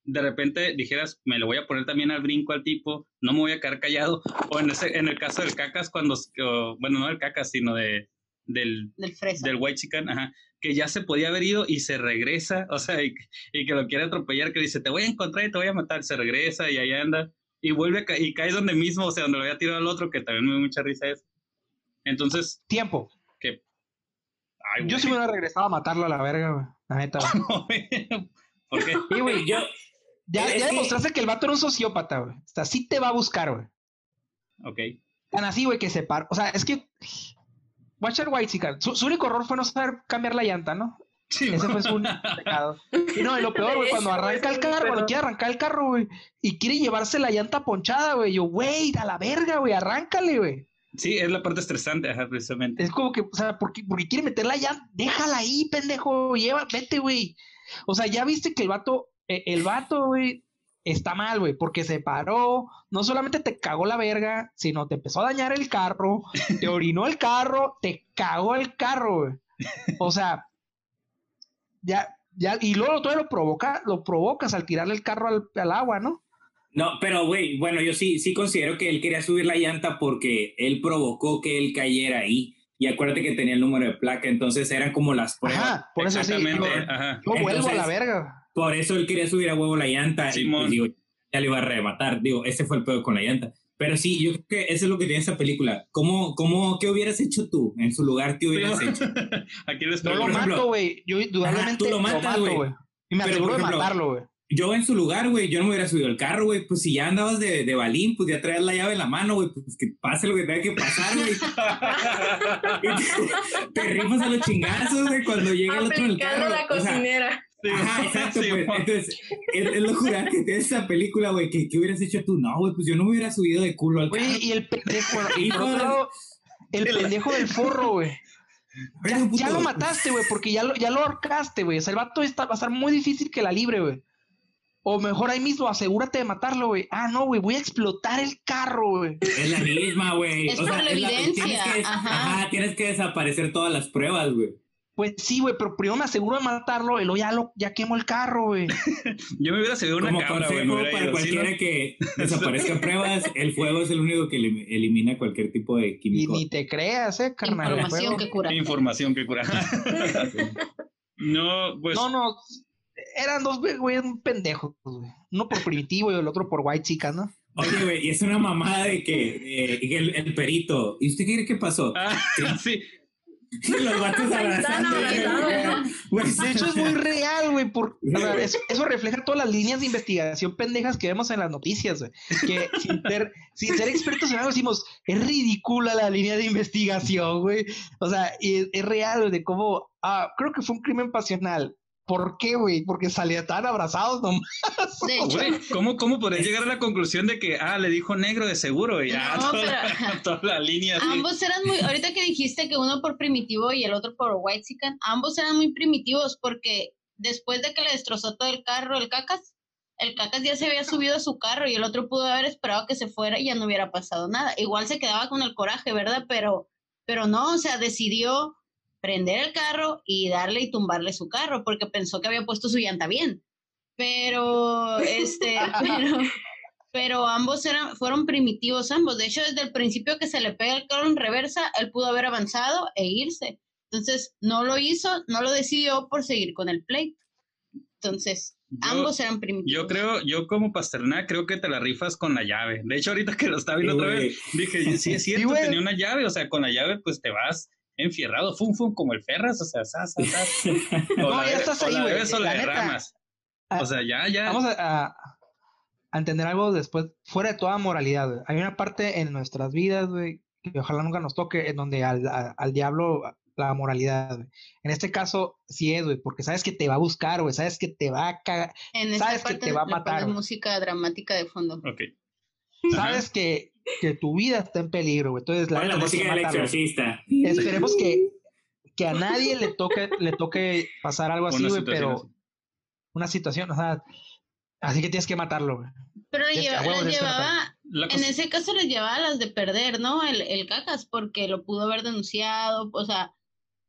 de repente dijeras, me lo voy a poner también al brinco al tipo, no me voy a quedar callado? O en, ese, en el caso del cacas, cuando, o, bueno, no del cacas, sino de, del, del fresa. del white chicken, ajá, que ya se podía haber ido y se regresa, o sea, y, y que lo quiere atropellar, que dice, te voy a encontrar y te voy a matar, se regresa y ahí anda, y vuelve a ca- y cae donde mismo, o sea, donde lo había tirado al otro, que también me dio mucha risa eso. Entonces, Tiempo. que... Ay, Yo sí me hubiera regresado a matarlo a la verga, güey. La neta. ¿Por qué? Sí, güey. Yo, Ya, ya demostraste que el vato era un sociópata, güey. O sea, sí te va a buscar, güey. Ok. Tan así, güey, que se par... O sea, es que... Watcher White Chica, su, su único error fue no saber cambiar la llanta, ¿no? Sí, Ese fue su único pecado. Y no, y lo peor, güey, cuando arranca el carro, cuando quiere arrancar el carro, güey, y quiere llevarse la llanta ponchada, güey. Yo, güey, a la verga, güey, arráncale, güey. Sí, es la parte estresante, ajá, precisamente. Es como que, o sea, porque, porque quiere meter la llanta, déjala ahí, pendejo, lleva, vete, güey. O sea, ya viste que el vato, el vato, güey, está mal, güey, porque se paró, no solamente te cagó la verga, sino te empezó a dañar el carro, te orinó el carro, te cagó el carro, güey. O sea, ya, ya, y luego todavía lo provoca, lo provocas al tirarle el carro al, al agua, ¿no? no, pero güey, bueno, yo sí, sí considero que él quería subir la llanta porque él provocó que él cayera ahí. Y acuérdate que tenía el número de placa, entonces eran como las pruebas. Ajá, por eso sí. Yo, ajá. yo vuelvo a la verga. Por eso él quería subir a huevo la llanta. Y Simón. pues, digo, ya le iba a rematar. Digo, ese fue el pedo con la llanta. Pero sí, yo creo que eso es lo que tiene esa película. ¿Cómo, cómo, qué hubieras hecho tú? En su lugar, ¿qué hubieras hecho? Aquí les No lo mato, güey. Yo indudablemente tú lo lo matas, mato, güey. Y me Pero, aseguro de matarlo, güey. Yo en su lugar, güey, yo no me hubiera subido el carro, güey. Pues si ya andabas de, de balín, pues ya traías la llave en la mano, güey. Pues que pase lo que tenga que pasar, güey. Y te, te a los chingazos, güey, cuando llega el otro en el carro. la O sea, cocinera. Sí, Ajá, exacto, sí, pues. Entonces, es, es lo jurar que tienes esa película, güey. ¿qué, ¿Qué hubieras hecho tú? No, güey, pues yo no me hubiera subido de culo al carro. Güey, y el pendejo, y por otro lado, el pendejo del forro, güey. Ya, Pero, puto, ya lo mataste, güey, porque ya lo, ya lo ahorcaste, güey. O sea, el vato está, va a estar muy difícil que la libre, güey. O mejor ahí mismo, asegúrate de matarlo, güey. Ah, no, güey, voy a explotar el carro, güey. Es la misma, güey. Es por la evidencia, tienes que, ajá. ajá, tienes que desaparecer todas las pruebas, güey. Pues sí, güey, pero primero me aseguro de matarlo y luego ya, lo, ya quemo el carro, güey. Yo me hubiera subido una Como cabra, güey. consejo para ido. Sí, cualquiera ¿no? que desaparezca pruebas, el fuego es el único que elim- elimina cualquier tipo de Y químico. ni te creas, eh, carnal. Información que cura. Información que cura. no, pues. No, no. Eran dos güey, güeyes pendejos, güey. Uno por primitivo y el otro por white chica, ¿no? Oye, güey, y es una mamada de que, eh, el, el perito. ¿Y usted qué cree que pasó? Ah, sí. Los vatos abrazando. De hecho, es muy real, güey. por- o sea, eso, eso refleja todas las líneas de investigación pendejas que vemos en las noticias, güey. Que sin ser, sin ser expertos en algo decimos, es ridícula la línea de investigación, güey. O sea, y es, es real, güey, de cómo, ah, creo que fue un crimen pasional. ¿Por qué, güey? Porque salían tan abrazados nomás. De hecho, Güey, ¿cómo, ¿Cómo podés llegar a la conclusión de que, ah, le dijo negro de seguro? Y ya, No, toda, la, pero- toda la línea. así. ambos eran muy, ahorita que dijiste que uno por primitivo y el otro por white ambos eran muy primitivos porque después de que le destrozó todo el carro, el cacas, el cacas ya se había subido a su carro y el otro pudo haber esperado que se fuera y ya no hubiera pasado nada. Igual se quedaba con el coraje, ¿verdad? Pero, pero no, o sea, decidió prender el carro y darle y tumbarle su carro porque pensó que había puesto su llanta bien. Pero, este, pero, pero ambos eran, fueron primitivos ambos. De hecho, desde el principio que se le pega el carro en reversa, él pudo haber avanzado e irse. Entonces, no lo hizo, no lo decidió por seguir con el pleito. Entonces, Yo- ambos eran primitivos. Yo creo, yo como Pasternak creo que te la rifas con la llave. De hecho, ahorita que lo estaba viendo Sí, otra vez, dije, sí es cierto, güey. tenía una llave, o sea, con la llave pues te vas enfierrado, fum, fum, como el Ferras, o sea, sa, sa, sa. O No, la ya estás o ahí, güey, debes o la derramas. Ah, O sea, ya, ya. Vamos a, a- a entender algo después, fuera de toda moralidad, güey. Hay una parte en nuestras vidas, güey, que ojalá nunca nos toque, en donde al, a- al diablo la moralidad, güey. En este caso, sí es, güey, porque sabes que te va a buscar, güey, sabes que te va a cagar, en esta sabes que parte te va a matar, música dramática de fondo. Ok. sabes que, que tu vida está en peligro, güey. Entonces, la que música del matarlo. exorcista. Esperemos que, que a nadie le toque, le toque pasar algo así, güey, pero una situación, o sea, así que tienes que matarlo, güey. Pero que- lleva- llevaba, en ese caso les llevaba las de perder, ¿no? El, el cacas, porque lo pudo haber denunciado, o sea,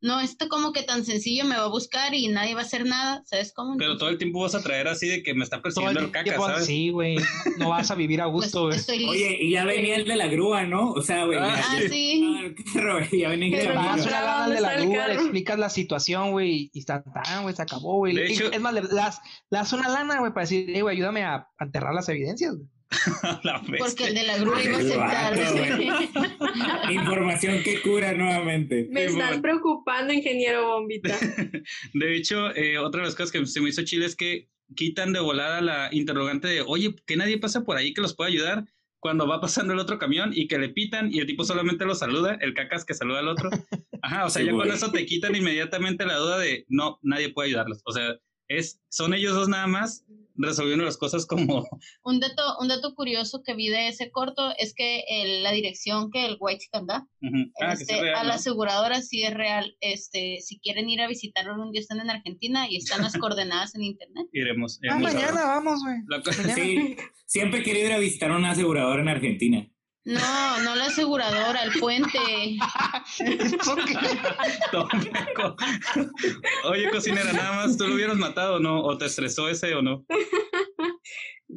no está como que tan sencillo, me va a buscar y nadie va a hacer nada, ¿sabes cómo? Pero todo el tiempo vas a traer así de que me está persiguiendo el el caca, tiempo, ¿sabes? sí, güey, no vas a vivir a Pues, gusto, lista. Oye, y ya venía el de la grúa, ¿no? O sea, güey. Ah, ya- sí. el carro, ya venía una ¿dónde de la el grúa, le explicas la situación, güey, y está tan, güey, se acabó, güey. Es más, le das, una lana, güey, para decir, güey, ayúdame a, a enterrar las evidencias, güey. La Porque el de la grúa iba a vato, Información que cura nuevamente. Me estás bueno. preocupando, ingeniero Bombita. De hecho, eh, otra de las cosas que se me hizo chile es que quitan de volada la interrogante de, oye, que nadie pasa por ahí que los pueda ayudar cuando va pasando el otro camión y que le pitan y el tipo solamente lo saluda, el cacas que saluda al otro. Ajá, o sea, Sí, ya con eso te quitan inmediatamente la duda de, no, nadie puede ayudarlos. O sea, es, son ellos dos nada más resolviendo las cosas como, Un dato, un dato curioso que vi de ese corto es que el- la dirección que el White Chicken da ah, que este, real, a ¿no? la aseguradora sí es real. Este, si quieren ir a visitarlo un día están en Argentina y están las coordenadas en internet. Iremos. Ah, iremos mañana vamos, güey. Sí, siempre he querido ir a visitar una aseguradora en Argentina. No, no la aseguradora, el puente. Oye, cocinera, nada más, ¿tú lo hubieras matado o no? ¿O te estresó ese o no?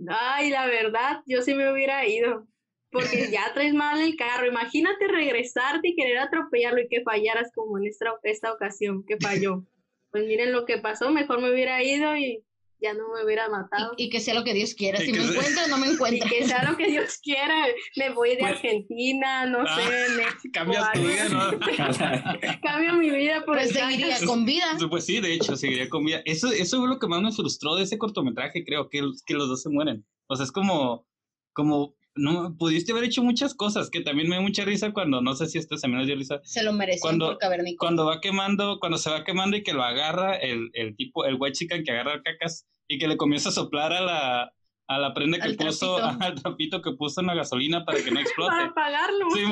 Ay, la verdad, yo sí me hubiera ido. Porque ya traes mal el carro. Imagínate regresarte y querer atropellarlo y que fallaras como en esta, esta ocasión que falló. Pues miren lo que pasó, mejor me hubiera ido y ya no me hubiera matado. Y, y que sea lo que Dios quiera. Y Si me sea- encuentra, no me Y encuentra. que sea lo que Dios quiera, me voy de Pues- Argentina, no Ah, sé, México. Cambias tu vida, ¿no? Cambio mi vida por Pues seguiría con vida. Pues sí, de hecho, seguiría con vida. Eso, eso fue lo que más me frustró de ese cortometraje, creo, que, que los dos se mueren. O sea, es como, como, no, pudiste haber hecho muchas cosas, que también me da mucha risa cuando, no sé si esto también nos dio risa, Se lo mereció Cuando- por cuando va quemando, cuando se va quemando y que lo agarra el, el tipo, el white chicken que agarra el cacas y que le comienza a soplar a la, a la prenda que Al puso, trapito. al trapito que puso en la gasolina para que no explote. Para pagarlo. Sí,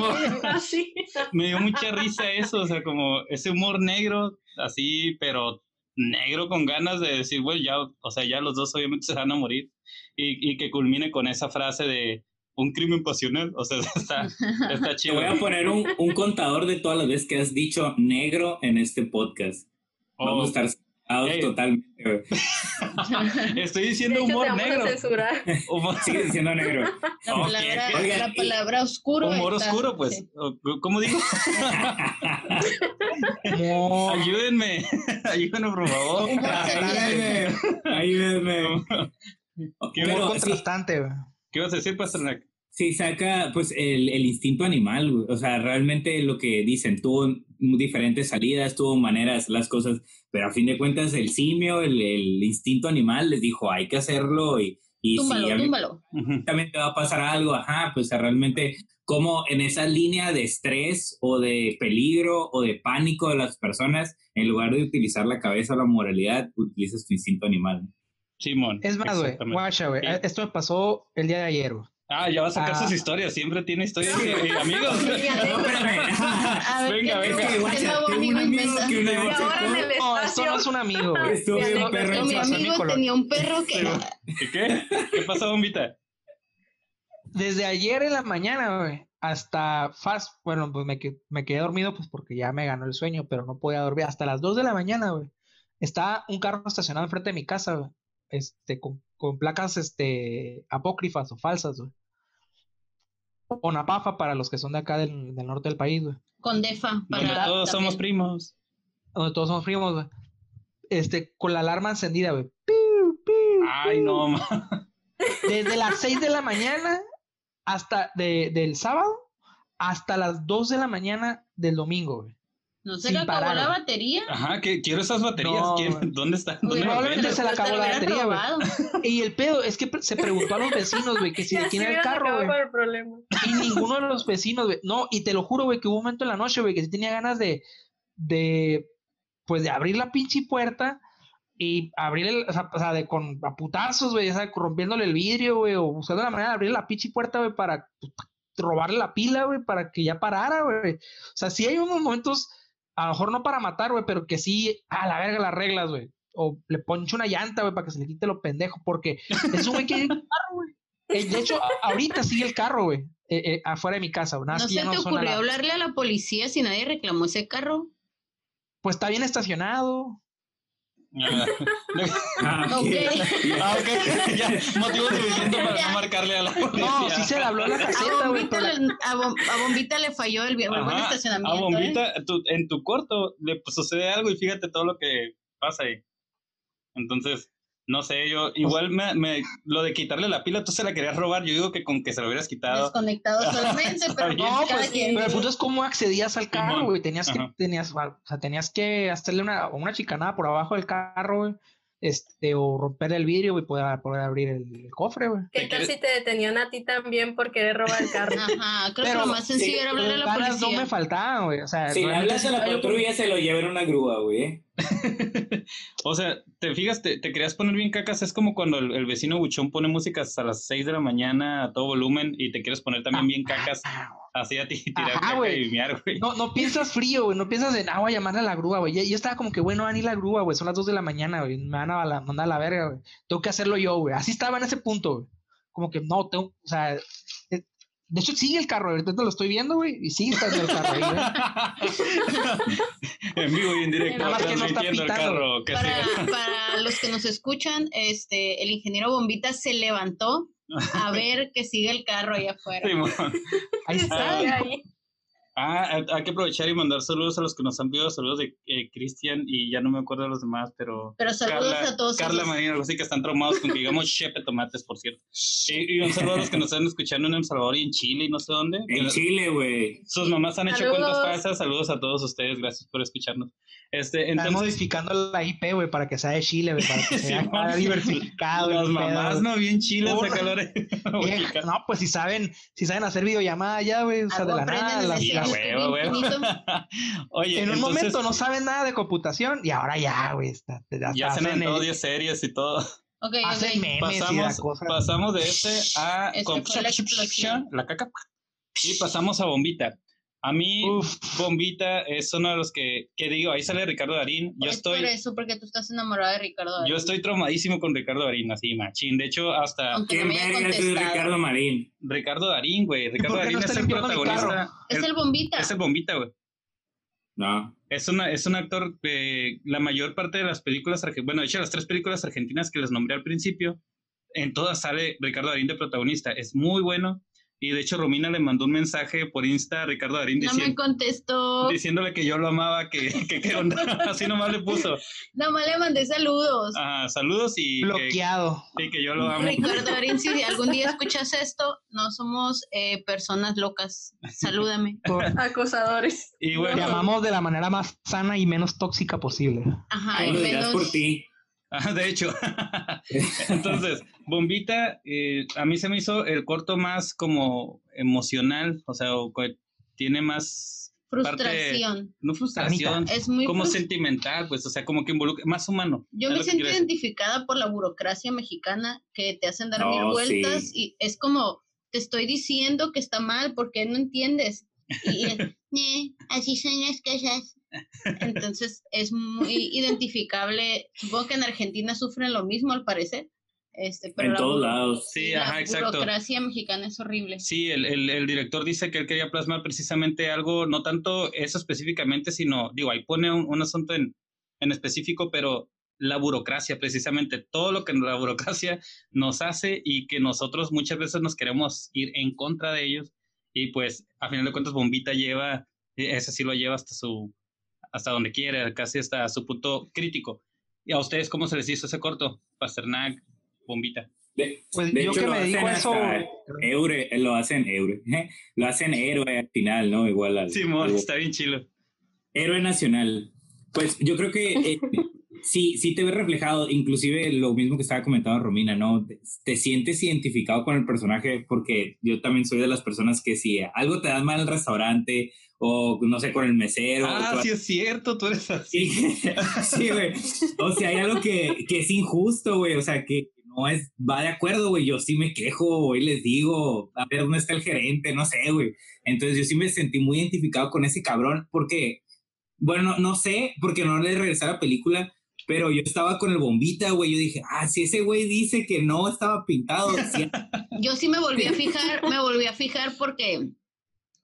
Así. me dio mucha risa eso, o sea, como ese humor negro, así, pero negro con ganas de decir, bueno, ya, o sea, ya los dos obviamente se van a morir, y, y que culmine con esa frase de un crimen pasional, o sea, está, está Te chido. voy a poner un, un contador de todas las veces que has dicho negro en este podcast. Vamos a Oh, estar censurados Ey. totalmente. estoy diciendo te humor negro. a censurar. Humor, Sigue diciendo negro. La Ok, palabra, la y- palabra oscuro. humor está- oscuro, pues. sí. ¿Cómo digo? No. Ayúdenme, ayúdenme, por favor. Ayúdenme. Ayúdenme. ¿Qué Humor Pero sí, contrastante, güey. ¿Qué vas a decir, Pasternak? Sí, saca pues el, el instinto animal, güey. o sea, realmente lo que dicen, tuvo diferentes salidas, tuvo maneras, las cosas, pero a fin de cuentas el simio, el, el instinto animal les dijo, hay que hacerlo y, y túmbalo, si túmbalo. También te va a pasar algo, ajá, pues realmente como en esa línea de estrés o de peligro o de pánico de las personas, en lugar de utilizar la cabeza o la moralidad, utilizas tu instinto animal. Simón. Es más, güey, guacha, güey. Sí. Esto me pasó el día de ayer, güey. Ah, ya va a sacar Ah. sus historias. Siempre tiene historias de de amigos. No, espérame. Venga, ¿qué venga. Guacha, tengo un amigo que una Y vez ahora en el chocó. No, esto no es un amigo, güey. Bien no, perro. Mi pasó a mi amigo tenía un perro que ¿Qué qué? ¿Qué pasó, bombita? Desde ayer en la mañana, güey, hasta fast, bueno, pues me, me quedé dormido pues porque ya me ganó el sueño, pero no podía dormir hasta las 2 de la mañana, güey. Está un carro estacionado enfrente de mi casa, güey, este, con, con placas, este, apócrifas o falsas, güey. O Napafa para los que son de acá del, del norte del país, güey. con defa. Donde para- todos somos primos. Donde todos somos primos, güey. Este, con la alarma encendida, güey. Piu, piu, Ay, no, ma. Desde las 6 de la mañana hasta de, del sábado hasta las 2 de la mañana del domingo, güey. ¿No se sin le acabó parar, la batería? Ajá, que quiero esas baterías. No, ¿Quién- güey. ¿Dónde están? ¿Dónde probablemente se le acabó la batería, güey. Y el pedo es que se preguntó a los vecinos, güey, que si de quién era el carro, güey. Y ninguno de los vecinos, güey. No, y te lo juro, güey, que hubo un momento en la noche, güey, que sí tenía ganas de, de, pues de abrir la pinche puerta y abrir el, o sea, o sea, de con a putazos, güey, o sea, rompiéndole el vidrio, güey, o buscando la manera de abrir la pinche puerta, güey, para robarle la pila, güey, para que ya parara, güey. O sea, sí hay unos momentos, a lo mejor no para matar, güey, pero que sí, a la verga las reglas, güey. O le poncho una llanta, güey, para que se le quite lo pendejo, porque es un güey que carro, güey. Eh, De hecho, ahorita sigue el carro, güey, eh, eh, afuera de mi casa. Nada ¿No se te no ocurrió la- hablarle a la policía si nadie reclamó ese carro? Pues está bien estacionado. Ah, Ah, Ok. Ah, ok. Ya, motivo suficiente para no marcarle a la policía. No, sí se le habló a la caseta, güey. A, Bom- a Bombita le falló el, el buen estacionamiento. A ¿eh? Bombita, tu- en tu corto le pues, sucede algo y fíjate todo lo que pasa ahí. Entonces, no sé, yo igual me, me- lo de quitarle la pila, tú se la querías robar, yo digo que con que se lo hubieras quitado. Desconectado solamente, pero bien. No, pues, quien. pero el punto es cómo accedías al carro, güey. Tenías que, tenías, o sea, tenías que hacerle una, una chicanada por abajo del carro, güey. Este, o romper el vidrio, güey, poder, poder abrir el, el cofre, güey. ¿Qué ¿Te tal si te detenían a ti también por querer robar el carro? Ajá, creo Pero, que lo más sencillo sí, era hablarle a la Ganas no policía. me faltaban, güey. O sea, Si hablas a la patrulla, se lo lleva en una grúa, güey. O sea, te fijas, te, te querías poner bien cacas, es como cuando el, el vecino buchón pone música hasta las 6 de la mañana a todo volumen y te quieres poner también bien cacas, así a ti, tirar Ajá, güey. y miar, güey. No, no piensas frío, güey. No piensas en, ah, voy a la grúa, güey. Ya- Yo estaba como que, bueno, van a ir la grúa, güey. Son las 2 de la mañana, güey. Me van a la- mandar a la verga, güey. Tengo que hacerlo yo, güey. Así estaba en ese punto, güey. Como que, no, tengo, o sea, de hecho sigue el carro, ahorita lo estoy viendo, güey. Y sigue estando el carro ahí, güey. en vivo y en directo, Nada más que no está el pitando. carro. Que Para, los que nos escuchan, este, el ingeniero Bombita se levantó a ver que sigue el carro allá afuera. Ahí está. Ahí, ahí. Ah, hay- que aprovechar y mandar saludos a los que nos han pedido saludos de eh, Cristian y ya no me acuerdo de los demás, pero Pero saludos Carla, a todos. Carla algo así que están traumados con que digamos chepe tomates, por cierto. Y, y un saludo a los que nos están escuchando en El Salvador y en Chile y no sé dónde. En Chile, güey. Sus mamás han hecho Saludos. cuentas falsas. Saludos a todos ustedes, gracias por escucharnos. Este, Están entonces, modificando la IP, güey, para que sea de Chile, güey, para que Sí, sea man. diversificado. las mamás pedo. no bien chilas Por- de calor. No, pues si saben, si saben hacer videollamada ya, güey, o sea, de la nada, las- las- huevo, huevo. Oye, en un entonces, momento no saben nada de computación y ahora ya, güey, está, hasta ya se hacen, han el- 10 series y todo. Ok, hacen ok. memes y la pasamos, cosa. pasamos de este a Este con- la caca y pasamos a Bombita. A mí, Uf, Bombita es uno de los que, que digo, ahí sale Ricardo Darín. Yo es estoy, por eso, porque tú estás enamorado de Ricardo. yo Darín. estoy traumadísimo con Ricardo Darín, así, machín. De hecho, hasta Aunque no ¿Quién me haya verga es. Ricardo Marín? Ricardo Darín, güey. Ricardo ¿Por qué Darín no es el protagonista. Es el- bombita. es el Bombita, güey. No. Es, una, es un actor que la mayor parte de las películas, bueno, de hecho las tres películas argentinas que les nombré al principio, en todas sale Ricardo Darín de protagonista. Es muy bueno. Y de hecho, Romina le mandó un mensaje por Insta a Ricardo Darín No me contestó. diciéndole que yo lo amaba, que, que qué onda. Así nomás le puso. Nomás le mandé saludos. Ah, saludos y. Bloqueado. Que, sí, que yo lo amo. Ricardo Darín, si algún día escuchas esto, no somos eh, personas locas. Salúdame. Acosadores. Y bueno. Llamamos de la manera más sana y menos tóxica posible. Ajá. Y menos- por ti. Ah, de hecho. Entonces, Bombita, eh, a mí se me hizo el corto más como emocional, o sea, o que tiene más parte- Frustración. no frustración, Es muy como sentimental, pues, o sea, como que involucra, más humano. Yo me siento identificada por la burocracia mexicana que te hacen dar No, mil vueltas sí. y es como, te estoy diciendo que está mal porque no entiendes. Y, "Eh, así son las cosas. Entonces es muy identificable. Supongo que en Argentina sufren lo mismo al parecer. Este, pero En la todos lados. Sí, la ajá, exacto. burocracia mexicana es horrible. Sí, el, el, el director dice que él quería plasmar precisamente algo, no tanto eso específicamente, sino, digo, ahí pone un, un asunto en, en específico, pero la burocracia, precisamente, todo lo que la burocracia nos hace y que nosotros muchas veces nos queremos ir en contra de ellos. Y pues, a final de cuentas, Bombita lleva, ese sí lo lleva hasta su, hasta donde quiere, casi hasta su punto crítico. ¿Y a ustedes cómo se les hizo ese corto? Pasternak, Bombita. De, Pues de yo hecho, que lo me dijo eso. Eure, lo hacen Eure. Lo hacen héroe al final, ¿no? Igual al. Simón, al- está bien chilo. Héroe nacional. Pues yo creo que eh, sí, sí te ves reflejado, inclusive lo mismo que estaba comentando Romina, ¿no? Te, te sientes identificado con el personaje porque yo también soy de las personas que si algo te da mal en el restaurante o no sé, con el mesero. Ah, sí es cierto, tú eres así. Sí, sí, güey. O sea, hay algo que, que es injusto, güey. O sea, que no es, va de acuerdo, güey. Yo sí me quejo, güey, les digo, a ver dónde está el gerente, no sé, güey. Entonces yo sí me sentí muy identificado con ese cabrón porque, bueno, no, no sé, porque no le regresé a la película, pero yo estaba con el bombita, güey. Yo dije, ah, si ese güey dice que no estaba pintado, sí, Yo sí me volví a fijar, me volví a fijar porque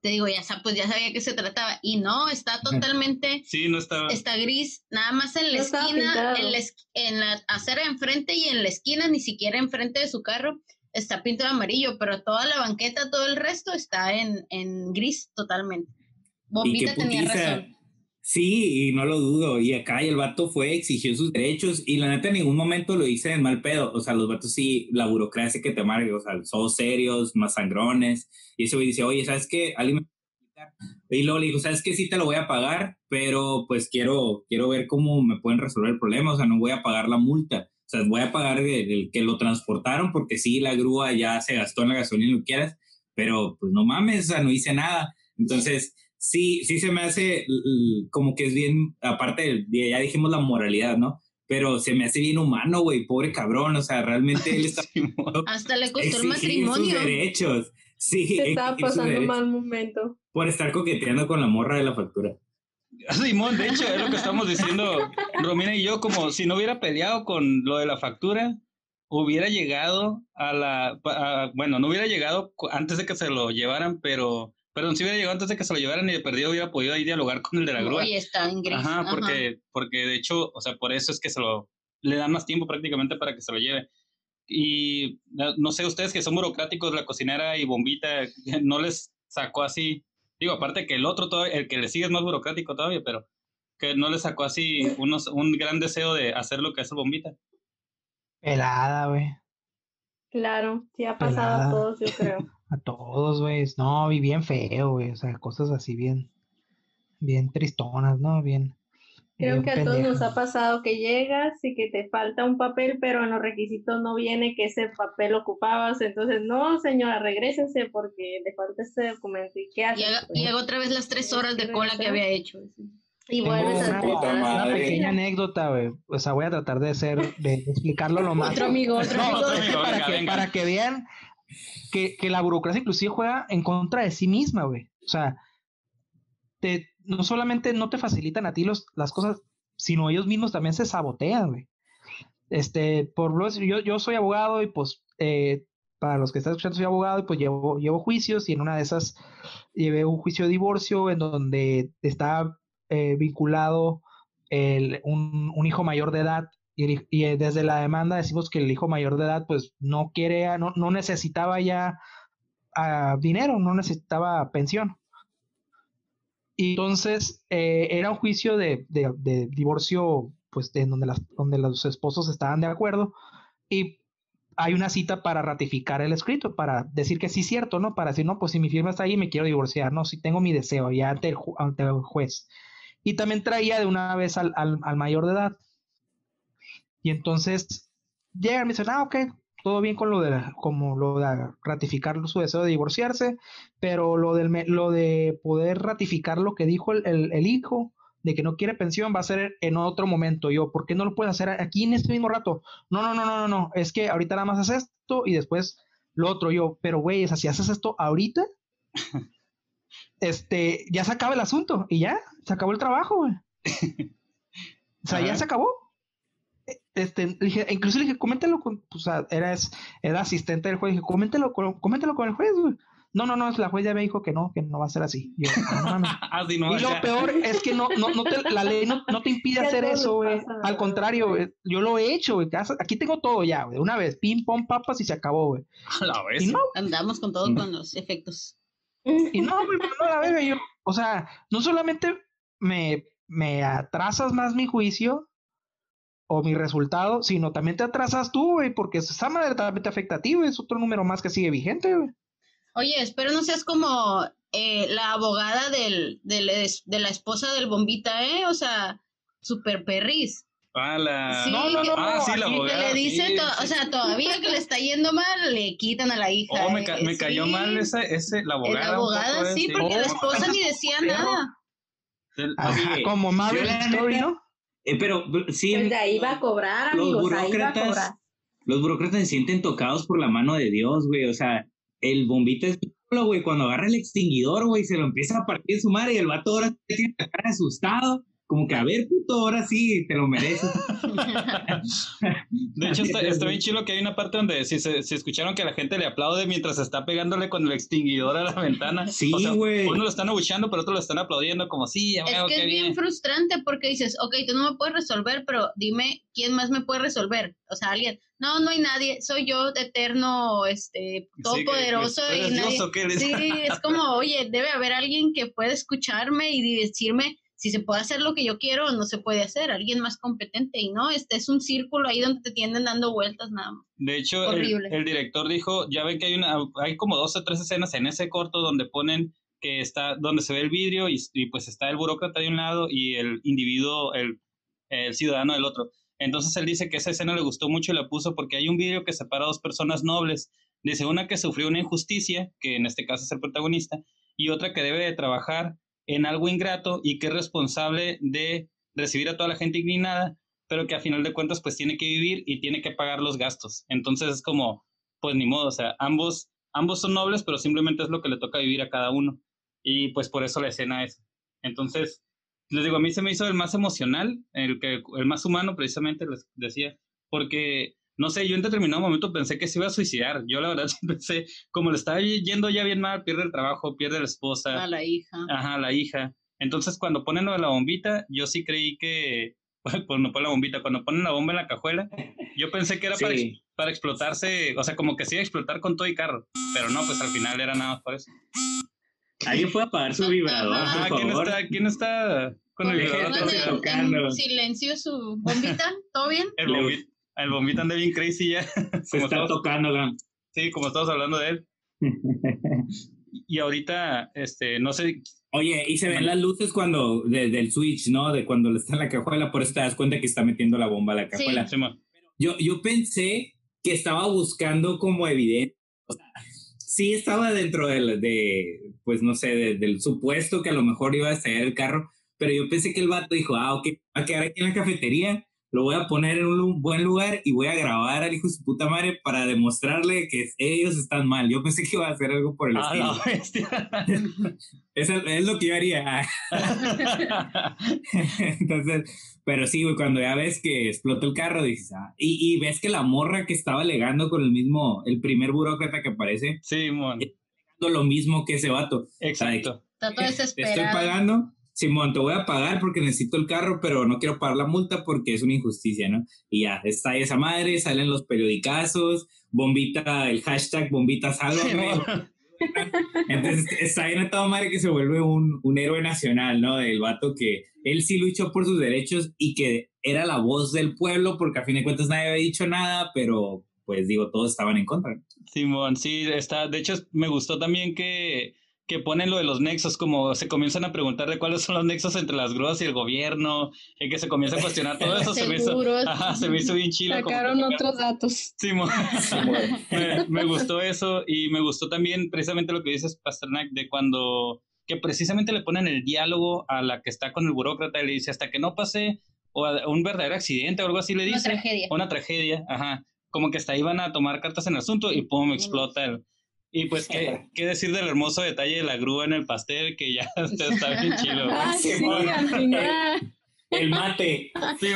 te digo, ya, pues ya sabía que se trataba y no, está totalmente, Sí, no estaba. está gris, nada más en la No esquina, en la, en la acera de enfrente y en la esquina, ni siquiera enfrente de su carro, está pintado amarillo, pero toda la banqueta, todo el resto está en, en gris totalmente. Bombita tenía razón. Sí, y no lo dudo. Y acá el vato fue, exigió sus derechos y la neta en ningún momento lo hice en mal pedo. O sea, los vatos sí, la burocracia que te amarga, o sea, son serios, más sangrones. Y ese güey dice, oye, ¿sabes qué? Alguien me puede quitar?". Y luego le dijo, ¿sabes qué? Sí te lo voy a pagar, pero pues quiero, quiero ver cómo me pueden resolver el problema. O sea, no voy a pagar la multa. O sea, voy a pagar el, el que lo transportaron porque sí, la grúa ya se gastó en la gasolina, lo quieras, pero pues no mames, o sea, no hice nada. Entonces, sí, sí se me hace como que es bien, aparte, de- ya dijimos la moralidad, ¿no? Pero se me hace bien humano, güey, pobre cabrón, o sea, realmente él está. Hasta le costó el exigir sus matrimonio. derechos. Sí, Se estaba pasando un mal momento. por estar coqueteando con la morra de la factura. Simón, de hecho, es lo que estamos diciendo Romina y yo, como si no hubiera peleado con lo de la factura, hubiera llegado a la, a- bueno, no hubiera llegado antes de que se lo llevaran, pero, perdón, si hubiera llegado antes de que se lo llevaran y de perdido hubiera podido ahí dialogar con el de la grúa. Oye, está en gris. Ajá, ajá. porque, porque de hecho, o sea, por eso es que se lo, le dan más tiempo prácticamente para que se lo lleve. Y no sé, ustedes que son burocráticos, la cocinera y bombita, no les sacó así, digo, aparte que el otro, todavía, el que le sigue es más burocrático todavía, pero que no le sacó así unos, un gran deseo de hacer lo que hace bombita. Pelada, güey. Claro, sí ha pasado a Pelada. todos, yo creo. A todos, güey. No, y bien feo, güey. O sea, cosas así bien, bien tristonas, ¿no? Bien. Creo bien que a todos nos pendejas. ha pasado que llegas y que te falta un papel, pero en los requisitos no viene que ese papel ocupabas. Entonces, no, señora, regrésese porque le falta este documento. ¿Y qué haces? haga, y haga otra vez las tres horas de cola que había hecho. Y vuelves a una, pequeña anécdota, güey. O sea, voy a tratar de ser, de explicarlo lo más. Otro amigo, otro No, amigo. para, venga, que, venga. para que vean que, que la burocracia inclusive juega en contra de sí misma, güey. O sea, te, no solamente no te facilitan a ti los, las cosas, sino ellos mismos también se sabotean, güey. Este, por lo yo, yo soy abogado y pues eh, para los que están escuchando soy abogado y pues llevo, llevo juicios y en una de esas llevé un juicio de divorcio en donde está eh, vinculado el, un, un hijo mayor de edad y, eh, desde la demanda decimos que el hijo mayor de edad pues no quiere, no, no necesitaba ya ah, dinero, no necesitaba pensión. Y entonces eh, era un juicio de, de, divorcio, pues de donde, las, donde los esposos estaban de acuerdo. Y hay una cita para ratificar el escrito, para decir que sí es cierto, ¿no? Para decir, no, pues si mi firma está ahí, me quiero divorciar, ¿no? Si tengo mi deseo ya ante el, ante el juez. Y también traía de una vez al, al mayor de edad. Y entonces llegan y me dicen, ah, ok, todo bien con lo de, como lo de ratificar su deseo de divorciarse, pero lo, del, lo de poder ratificar lo que dijo el, el, hijo, de que no quiere pensión, va a ser en otro momento. Yo, ¿por qué no lo puedes hacer aquí en este mismo rato? No, no, no, no, no, no, es que ahorita nada más haces esto y después lo otro. Yo, pero güey, es si haces esto ahorita, este, ya se acaba el asunto y ya, se acabó el trabajo, güey. O sea, ya se acabó este, dije, incluso le dije, coméntalo con, sea, era, era asistente del juez, dije, coméntalo, coméntalo con el juez, güey. No, no, no, la juez ya me dijo que no, que no va a ser así. Yo, no, así no, y lo peor es que no, no, no te, la ley no, no te impide hacer eso, güey. Al contrario, yo lo he hecho, güey. Aquí tengo todo ya, güey. Una vez, pim, pom, papas y se acabó, güey. A la vez. No, Andamos con todo con los efectos. Y no, güey, no la veo yo. O sea, no solamente me, me atrasas más mi juicio, o mi resultado, sino también te atrasas tú, güey, porque esa madre también te afecta a ti, güey, es otro número más que sigue vigente, güey. Oye, espero no seas como eh, la abogada del, del, de la esposa del bombita, ¿eh? O sea, super perris. Ah, la... Sí, no, no, no, ah, sí, la abogada. le dice, o sea, todavía que le está yendo mal, le quitan a la hija. Oh, me, ca eh, me cayó mal esa, ese, la abogada. La abogada, sí, porque la esposa ni decía nada. Ajá, como Marvel Story, ¿no? Eh, pero sí. Pues de ahí va a cobrar, amigos, los burócratas, ahí va a cobrar. Los burócratas se sienten tocados por la mano de Dios, güey. O sea, el bombita es güey, cuando agarra el extinguidor, güey, se lo empieza a partir su madre y el vato ahora tiene la cara asustado como que a ver, puto, ahora sí te lo mereces. de hecho, está, bien chido que hay una parte donde si, se, escucharon que la gente le aplaude mientras está pegándole con el extinguidor a la ventana. Sí, güey. uno lo están abucheando, pero otro lo están aplaudiendo como, sí, Es que es bien, frustrante porque dices, ok, tú no me puedes resolver, pero dime quién más me puede resolver. O sea, alguien. No, no hay nadie, soy yo eterno, este, todopoderoso. y nadie... Sí, es como, oye, debe haber alguien que pueda escucharme y decirme si se puede hacer lo que yo quiero o no se puede hacer, alguien más competente y no, este es un círculo ahí donde te tienden dando vueltas nada más. De hecho, el, director dijo, ya ven que hay una, hay como dos o tres escenas en ese corto donde ponen que está, donde se ve el vidrio y, pues está el burócrata de un lado y el individuo, el, el ciudadano del otro. Entonces él dice que esa escena le gustó mucho y la puso porque hay un vidrio que separa a dos personas nobles. Dice una que sufrió una injusticia, que en este caso es el protagonista, y otra que debe de trabajar en algo ingrato y que es responsable de recibir a toda la gente indignada, pero que a final de cuentas pues tiene que vivir y tiene que pagar los gastos. Entonces es como, pues ni modo, o sea, ambos, ambos son nobles, pero simplemente es lo que le toca vivir a cada uno. Y pues por eso la escena es. Entonces, les digo, a mí se me hizo el más emocional, el, que, el más humano precisamente, les decía, porque no sé, yo en determinado momento pensé que se iba a suicidar. Yo la verdad pensé, como le estaba yendo ya bien mal, pierde el trabajo, pierde la esposa. A la hija. Ajá, la hija. Entonces cuando ponen lo de la bombita, yo sí creí que, pues no ponen la bombita, cuando ponen la bomba en la cajuela, yo pensé que era para, para, explotarse, o sea, como que sí iba a explotar con todo y carro, pero no, pues al final era nada más por eso. Alguien fue a apagar su vibrador, ah, ¿quién está, ¿quién está con el vibrador? En silencio su bombita, ¿todo bien? El bombita. El bombita anda bien crazy ya. Se está tocando, gan. Sí, como estamos hablando de él. y ahorita, este, no sé. Oye, y se ven las luces cuando, del switch, ¿no? De cuando está en la cajuela, por eso te das cuenta que está metiendo la bomba a la cajuela. Sí. Yo, yo pensé que estaba buscando como evidente. O sea, sí estaba dentro del, de, pues no sé, del supuesto que a lo mejor iba a estallar el carro, pero yo pensé que el vato dijo, ah, ok, va a quedar aquí en la cafetería lo voy a poner en un buen lugar y voy a grabar al hijo de su puta madre para demostrarle que ellos están mal. Yo pensé que iba a hacer algo por el ah, estilo. Eso es lo que yo haría. Entonces, pero sí, güey, cuando ya ves que explota el carro, dices, ah, y, y, ves que la morra que estaba alegando con el mismo, el primer burócrata que aparece, sí, mon. lo mismo que ese vato. Exacto. Está todo desesperado. Estoy pagando Simón, te voy a pagar porque necesito el carro, pero no quiero pagar la multa porque es una injusticia, ¿no? Y ya, está ahí esa madre, salen los periodicazos, bombita, el hashtag bombita sálvame. Entonces está bien a toda madre que se vuelve un, un héroe nacional, ¿no? Del vato que él sí luchó por sus derechos y que era la voz del pueblo porque a fin de cuentas nadie había dicho nada, pero pues digo, todos estaban en contra. Simón, sí, está. De hecho, me gustó también que que ponen lo de los nexos, como se comienzan a preguntar de cuáles son los nexos entre las grúas y el gobierno, y que se comienza a cuestionar todo eso, se me, hizo, ajá, se me hizo bien chido. Sacaron otros datos. Sí, me, me, gustó eso y me gustó también precisamente lo que dices, Pasternak, de cuando, que precisamente le ponen el diálogo a la que está con el burócrata y le dice, hasta que no pase o un verdadero accidente o algo así le dice. Una tragedia. Una tragedia, ajá. Como que hasta ahí van a tomar cartas en el asunto y pum, explota el y pues, ¿qué, ¿qué, decir del hermoso detalle de la grúa en el pastel? Que ya está, bien chido. Ah, sí, al final. El mate. Sí,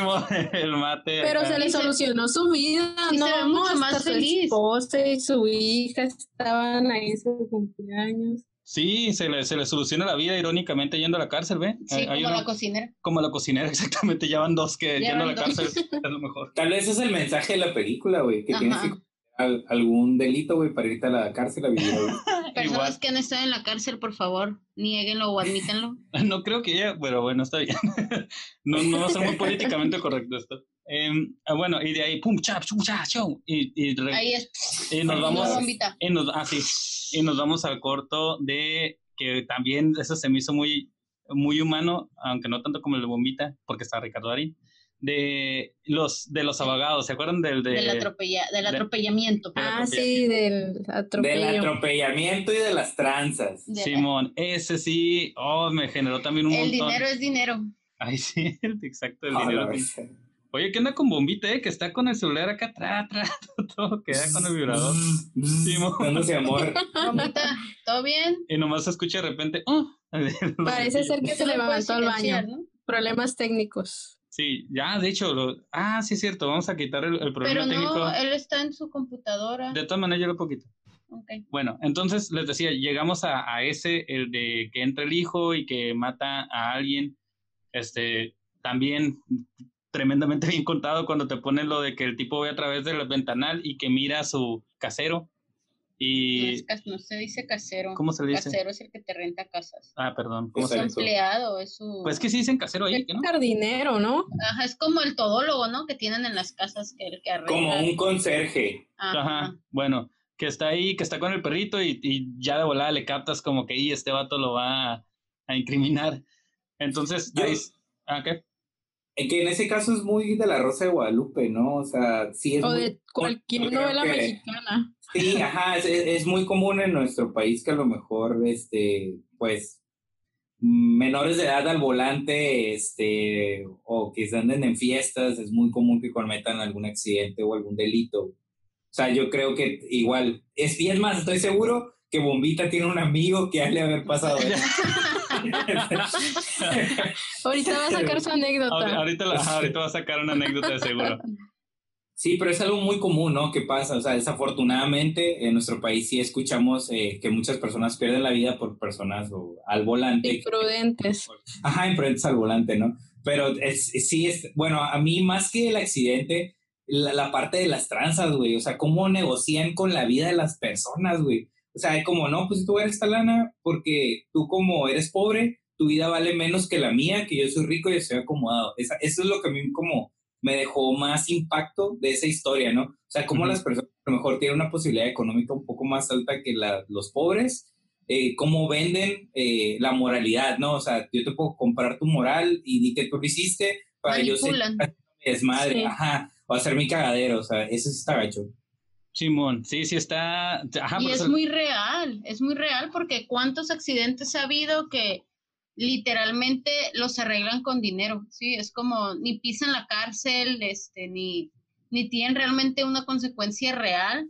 el mate. Pero se le solucionó su vida, ¿no? mucho más feliz. Su esposa y su hija estaban ahí en su cumpleaños. Sí, se le, se le soluciona la vida irónicamente yendo a la cárcel, ¿ve? Sí, como la cocinera. Como la cocinera, exactamente. Ya van dos que yendo a la cárcel. es lo mejor. Tal vez es el mensaje de la película, güey, que tienes que algún delito, güey, para irte a la cárcel a vivir. Personas que han estado en la cárcel, por favor, nieguenlo o admítanlo. No creo que ya, pero bueno, está bien. no, no va a ser muy políticamente correcto esto. Ah, bueno, y de ahí, pum, chap, chum, chap, y, y, ahí es. y nos vamos. Y nos, ah, sí, y nos vamos al corto de que también eso se me hizo muy, muy humano, aunque no tanto como el de Bombita, porque está Ricardo Darín de los de los abogados, ¿se acuerdan del del, atropella, del atropellamiento? ah, sí, del atropello. Del atropellamiento y de las tranzas. Simón, ese sí, oh, me generó también un el montón. El dinero es dinero. Ay, sí, exacto, el dinero. Oye, ¿qué onda con Bombita, eh? Que está con el celular acá atrás, atrás, todo, queda con el vibrador. Simón. Dándose amor. Bombita, ¿todo bien? Y nomás se escucha de repente, oh. Parece ser que se levantó al baño. ¿no? Problemas técnicos. Sí, ya, de hecho, lo, ah, sí es cierto, vamos a quitar el, el problema Pero no, él está en su computadora. De todas maneras, yo lo poquito. Okay. Bueno, entonces les decía, llegamos a, a, ese, el de que entra el hijo y que mata a alguien, este, también tremendamente bien contado cuando te ponen lo de que el tipo ve a través del ventanal y que mira a su casero y... No, se dice casero. ¿Cómo se dice? Casero es el que te renta casas. Ah, perdón. ¿Cómo es empleado, es su... Pues que sí dicen casero ahí, ¿no? jardinero, ¿no? Ajá, es como el todólogo, ¿no? Que tienen en las casas que el que arregla. Como un conserje. Ajá. Bueno, que está ahí, que está con el perrito y, y ya de volada le captas como que y este vato lo va a, a incriminar. Entonces, Yo, ahí, ¿ah, qué? Que en ese caso es muy de la Rosa de Guadalupe, ¿no? O sea, sí es. O de cualquier novela mexicana. Sí, ajá, es, es, muy común en nuestro país que a lo mejor, este, pues, menores de edad al volante, este, o que se anden en fiestas, es muy común que cometan algún accidente o algún delito. O sea, yo creo que igual, es, es más, estoy seguro que Bombita tiene un amigo que ha le haber pasado eso. ahorita va a sacar su anécdota. Ahorita, ahorita va a sacar una anécdota seguro. Sí, pero es algo muy común, ¿no? Que pasa, o sea, desafortunadamente en nuestro país sí escuchamos eh, que muchas personas pierden la vida por personas o, al volante. Imprudentes. Ajá, imprudentes al volante, ¿no? Pero es, sí es, bueno, a mí más que el accidente, la, la parte de las tranzas, güey, o sea, cómo negocian con la vida de las personas, güey. O sea, como, no, pues tú eres esta lana porque tú como eres pobre, tu vida vale menos que la mía, que yo soy rico y estoy acomodado. Esa, eso es lo que a mí como me dejó más impacto de esa historia, ¿no? O sea, cómo las personas a lo mejor tienen una posibilidad económica un poco más alta que la, los pobres, eh, cómo venden eh, la moralidad, ¿no? O sea, yo te puedo comprar tu moral y di que tú lo hiciste para yo ser desmadre, ajá, o hacer mi cagadero, o sea, eso sí está gacho. Simón, sí, sí está. y es muy real, es muy real porque cuántos accidentes ha habido que literalmente los arreglan con dinero, sí, es como ni pisan la cárcel, este, ni, ni tienen realmente una consecuencia real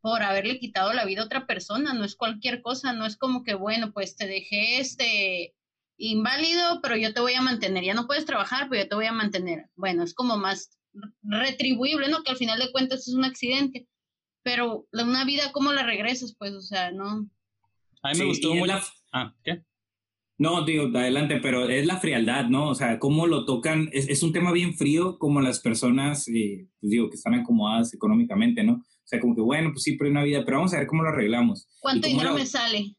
por haberle quitado la vida a otra persona, no es cualquier cosa, no es como que, bueno, pues te dejé este inválido, pero yo te voy a mantener, ya no puedes trabajar, pero yo te voy a mantener. Bueno, es como más retribuible, ¿no? Que al final de cuentas es un accidente pero una vida, ¿cómo la regresas? Pues, o sea, no. A mí me gustó mucho. Ah, ¿qué? No, digo, adelante, pero es la frialdad, ¿no? O sea, cómo lo tocan, es, es un tema bien frío como las personas, eh, pues digo, que están acomodadas económicamente, ¿no? O sea, como que, bueno, pues sí, pero hay una vida, pero vamos a ver cómo lo arreglamos. ¿Cuánto dinero la- me sale?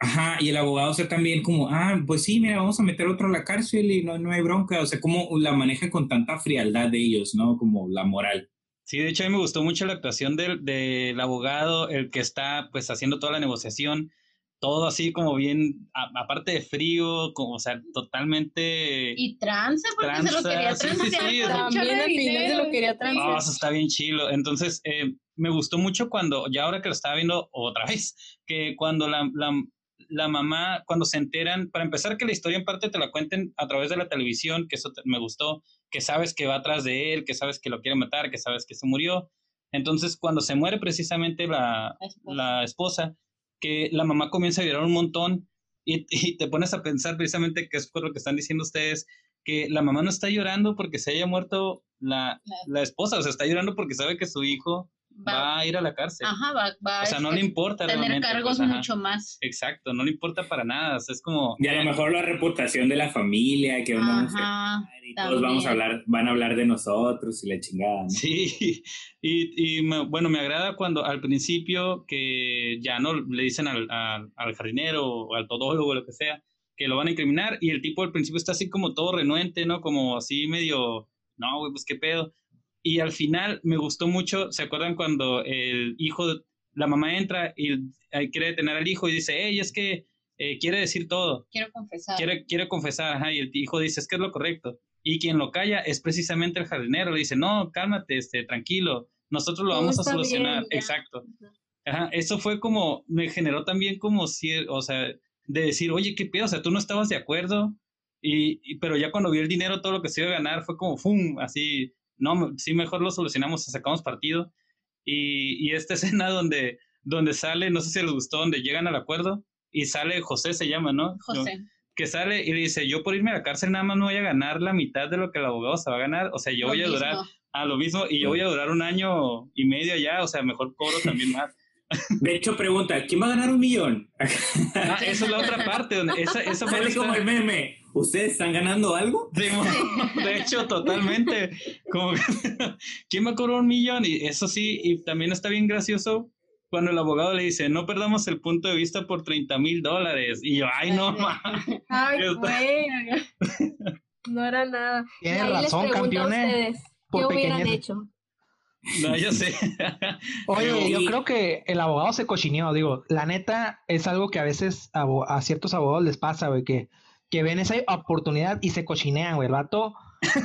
Ajá, y el abogado, o sea, también como, ah, pues sí, mira, vamos a meter otro a la cárcel y no, no hay bronca, o sea, cómo la manejan con tanta frialdad de ellos, ¿no? Como la moral. Sí, de hecho a mí me gustó mucho la actuación del, del abogado, el que está pues haciendo toda la negociación, todo así como bien, a- aparte de frío, como, o sea, totalmente... Y tranza, porque se lo Tranza, quería sí, sí, transear sí, por un también al final se lo quería transear. Ah, eso está bien chilo. Entonces, eh, me gustó mucho cuando, ya ahora que lo estaba viendo otra vez, que cuando la, la, la mamá, cuando se enteran, para empezar que la historia en parte te la cuenten a través de la televisión, que eso te- me gustó, que sabes que va atrás de él, que sabes que lo quiere matar, que sabes que se murió. Entonces, cuando se muere precisamente la, La esposa. la esposa, que la mamá comienza a llorar un montón y, y te pones a pensar precisamente que es por lo que están diciendo ustedes, que la mamá no está llorando porque se haya muerto la, La- la esposa, o sea, está llorando porque sabe que su hijo va, Va, a ir a la cárcel. ajá, va, va o sea, no le importa tener realmente. cargos pues, mucho más. Exacto, no le importa para nada, o sea, es como... Y a lo mejor la reputación de la familia, que a Ajá, y todos vamos a hablar, van a hablar de nosotros y la chingada, ¿no? Sí, y, y me- bueno, me agrada cuando al principio que ya no le dicen al, al, al jardinero o al todólogo o lo que sea, que lo van a incriminar y el tipo al principio está así como todo renuente, ¿no? Como así medio, no, güey, pues qué pedo. Y al final me gustó mucho, ¿se acuerdan cuando el hijo, la mamá entra y quiere detener al hijo y dice, hey, es que eh, quiere decir todo, Quiero confesar. quiere, quiere confesar, ajá, y el hijo dice, es que es lo correcto. Y quien lo calla es precisamente el jardinero, le dice, no, cálmate, este, tranquilo, nosotros lo vamos a bien, solucionar. Exacto. Ajá, eso fue como, me generó también como si, o sea, de decir, oye, qué pedo, o sea, tú no estabas de acuerdo, y, y- pero ya cuando vio el dinero, todo lo que se iba a ganar fue como, ¡fum! Así, no, me- sí, mejor lo solucionamos, sacamos partido. Y, y esta escena donde, donde sale, no sé si les gustó, donde llegan al acuerdo, y sale José, se llama, ¿no? José. que sale y le dice, yo por irme a la cárcel nada más no voy a ganar la mitad de lo que el abogado se va a ganar, o sea, yo Lo voy a durar mismo. a lo mismo y yo voy a durar un año y medio allá, o sea, mejor cobro también más. De hecho, pregunta, ¿quién va a ganar un millón? Ah, esa es la otra parte, donde esa, esa Sale como está- el meme. ¿Ustedes están ganando algo? Sí, mo- de hecho, totalmente. Como que, ¿quién va a cobrar un millón? Y eso sí, y también está bien gracioso cuando el abogado le dice, no perdamos el punto de vista por 30 mil dólares. Y yo, ay, no, ma. Ay, Está- güey. No era nada. Les razón, campeones. ¿Qué hubieran pequeñez. hecho? No, yo sé. Oye, yo creo que el abogado se cochineó, digo, la neta es algo que a veces a, a ciertos abogados les pasa, güey, que, que ven esa oportunidad y se cochinean, güey. El vato,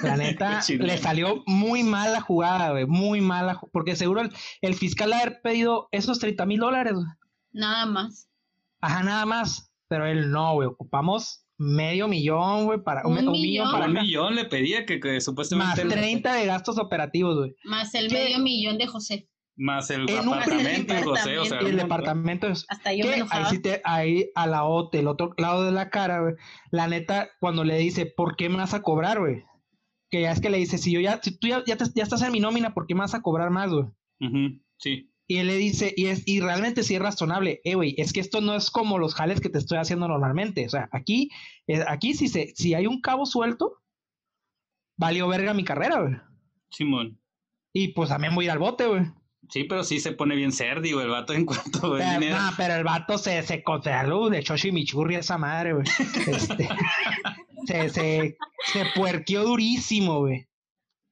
la neta, le salió muy mal la jugada, güey, muy mala, porque seguro el, el fiscal ha haber pedido esos 30 mil dólares, güey. Nada más. Ajá, nada más, pero él no, güey, ocupamos medio millón, güey, para Un un, millón. millón para un millón le pedía que, que más supuestamente... él- 30 de gastos operativos, güey. Más el ¿Qué? medio millón de José. Más el En un apartamento, primer José, o sea, Y el departamento es Hasta yo que me ahí sí te, ahí a la otra, el otro lado de la cara, güey, la neta, cuando le dice, ¿por qué me vas a cobrar, güey? Que ya es que le dice, si yo ya, si tú ya, ya, te- ya estás en mi nómina, ¿por qué me vas a cobrar más, güey? Sí. Y él le dice, y, es, y realmente sí es razonable, eh, güey, es que esto no es como los jales que te estoy haciendo normalmente, o sea, aquí, eh, aquí si, se, si hay un cabo suelto, valió verga mi carrera, güey. Simón. Y pues también voy a ir al bote, güey. Sí, pero sí se pone bien cerdi, güey, el vato en cuanto ve Pero, dinero. nah, pero el vato se, se conservó de Choshimichurri esa madre, güey. Este, se, se, se puerqueó durísimo, güey.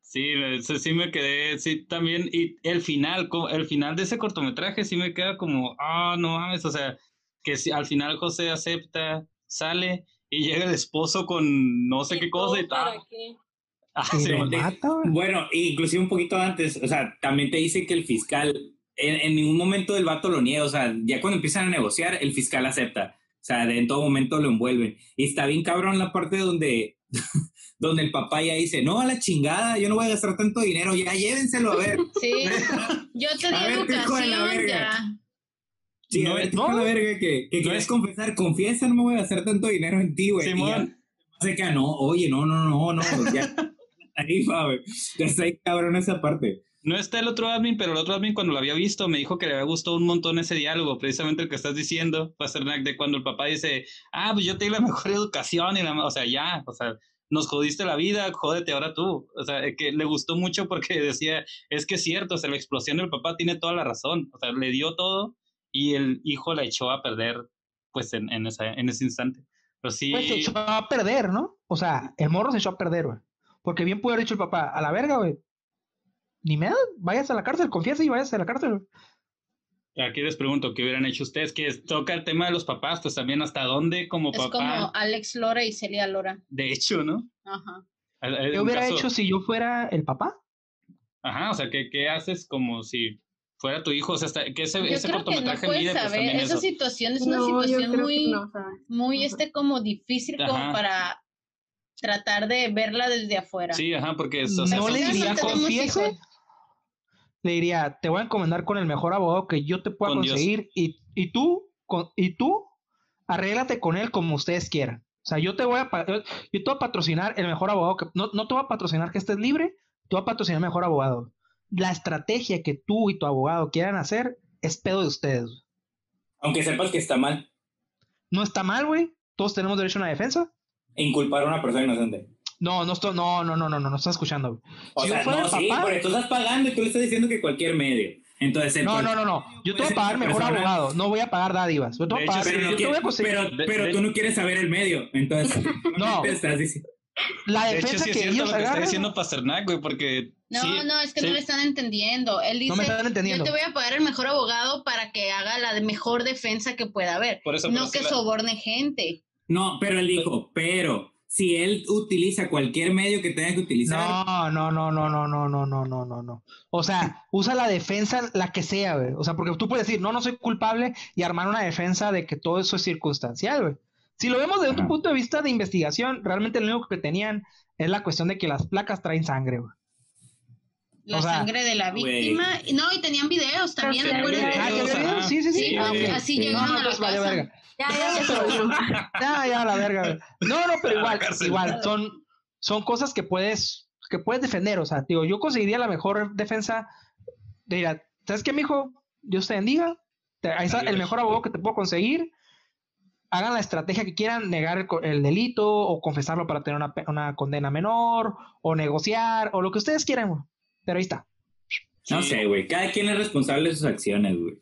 Sí, sí me quedé, sí, también, y el final, el final de ese cortometraje sí me queda como, ah, no mames, o sea, que si al final José acepta, sale y llega el esposo con no sé qué cosa y ¿Para tal. Ah, sí. Bueno, inclusive un poquito antes, o sea, también te dice que el fiscal, en, en ningún momento el vato lo niega, o sea, ya cuando empiezan a negociar, el fiscal acepta, o sea, de- en todo momento lo envuelven. Y está bien cabrón la parte donde, donde el papá ya dice, no, a la chingada, yo no voy a gastar tanto dinero, ya llévenselo a ver. Sí. Yo te di A ver, la verga. ya. Sí, No a ver, la verga que, que no quieres es- confesar, confiesa, no me voy a gastar tanto dinero en ti, güey. Simón, se queda, no, oye, no, no, no, no, ya. Ahí va, güey. Ya está ahí cabrón esa parte. No está el otro admin, pero el otro admin cuando lo había visto me dijo que le había gustado un montón ese diálogo, precisamente el que estás diciendo, Pasternak, de cuando el papá dice, ah, pues yo te di la mejor educación y la, o sea, ya, o sea, nos jodiste la vida, jódete ahora tú. O sea, que le gustó mucho porque decía, es que es cierto, o sea, la explosión del papá tiene toda la razón, o sea, le dio todo y el hijo la echó a perder, pues, en, en, esa, en ese instante. Pero sí... Pues se echó a perder, ¿no? O sea, el morro se echó a perder, güey. Porque bien pudo haber dicho el papá, a la verga, güey. Ni me vayas a la cárcel, confiesa y vayas a la cárcel. güey. Aquí les pregunto, ¿qué hubieran hecho ustedes? Que toca el tema de los papás, pues también hasta dónde como Es papá. como Alex Lora y Celia Lora. De hecho, ¿no? Ajá. ¿Qué hubiera hecho si yo fuera el papá? Ajá, o sea, ¿qué, qué haces como si fuera tu hijo? O sea, que ese, Yo ese creo que no cortometraje puedes mide, pues saber. Esa eso. situación es una No, situación muy, muy este como difícil como para tratar de verla desde afuera. Sí, ajá, porque eso, o sea, no le diría confiese. Le diría, te voy a encomendar con el mejor abogado que yo te pueda Con conseguir y, y tú con, y tú arréglate con él como ustedes quieran. O sea, yo te voy a yo te voy a patrocinar el mejor abogado que no, no te voy a patrocinar que estés libre, te voy a patrocinar el mejor abogado. La estrategia que tú y tu abogado quieran hacer es pedo de ustedes. Aunque sepas que está mal No está mal, güey. Todos tenemos derecho a una defensa. Inculpar a una persona inocente. No, no estoy, no, no, no, no, no, no estás escuchando. O Si yo sea, fuera no, sí, papá- porque tú estás pagando y tú le estás diciendo que cualquier medio. Entonces, el No, cual- no, no, no. Yo te voy a pagar una mejor persona- abogado. No voy a pagar dádivas. Yo te voy a hecho, pagar. Pero, no yo te voy a quieres- conseguir. pero, pero de- tú no quieres saber el medio. Entonces, No. estás diciendo. La de hecho, defensa sí es que cierto ellos lo que está diciendo Pasternak, güey, porque No, sí, no, es que sí. no le están entendiendo. Él dice, No me están entendiendo. yo te voy a pagar el mejor abogado para que haga la mejor defensa que pueda haber. Por eso, pero no que la- soborne gente. No, pero él dijo, pero si él utiliza cualquier medio que tenga que utilizar, No, no, no, no, no, no, no, no, no, no, no. O sea, usa la defensa la que sea, güey. O sea, porque tú puedes decir, no, no soy culpable y armar una defensa de que todo eso es circunstancial, güey. Si lo vemos desde Ajá. un punto de vista de investigación, realmente lo único que tenían es la cuestión de que las placas traen sangre, güey. La O sea, sangre de la víctima. Y No, y tenían videos también. Ah. Sí, sí, sí. Sí, así- llegaron No, no, a la pues vale casa. verga. Ya, ya, ya. Ya, ya, la verga. No, no, pero igual, igual, son, son cosas que puedes, que puedes defender. O sea, digo, yo conseguiría la mejor defensa. Mira, ¿sabes qué, mijo? Dios te bendiga. Te- ahí está el mejor abogado que te puedo conseguir. Hagan la estrategia que quieran, negar el, co- el delito o confesarlo para tener una, una condena menor o negociar o lo que ustedes quieran, güey. Pero ahí está. no Sí. sé, güey. Cada quien es responsable de sus acciones, güey.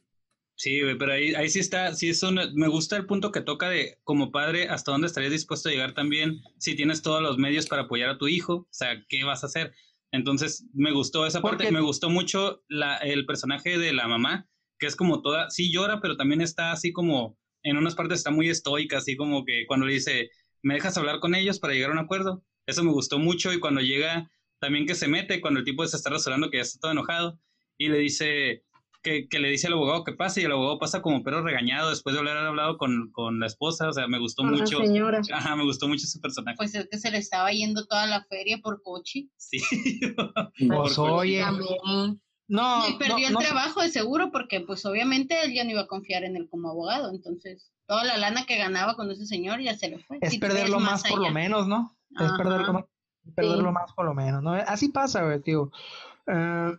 Sí, güey, pero ahí, ahí sí está, sí es un, me gusta el punto que toca de como padre, hasta dónde estarías dispuesto a llegar también si tienes todos los medios para apoyar a tu hijo, o sea, ¿qué vas a hacer? Entonces, me gustó esa parte, Porque- me gustó mucho la, el personaje de la mamá, que es como toda, sí llora, pero también está así como, en unas partes está muy estoica, así como que cuando le dice, ¿me dejas hablar con ellos para llegar a un acuerdo? Eso me gustó mucho y cuando llega, también que se mete, cuando el tipo se está resolando que ya está todo enojado y le dice, que, que le dice al abogado que pase y el abogado pasa como perro regañado después de haber hablado con, con la esposa, o sea, me gustó Con la mucho. señora. Ajá, me gustó mucho ese personaje. Pues es que se le estaba yendo toda la feria por coche. sí. Pues oye, no, No, y perdió no, el no- trabajo de seguro porque pues obviamente él ya no iba a confiar en él como abogado. Entonces, toda la lana que ganaba con ese señor ya se le fue. es Si perderlo más, por lo menos, ¿no? Es Ajá. perderlo más, perderlo Sí. más por lo menos, ¿no? Así pasa, güey, tío. Eh,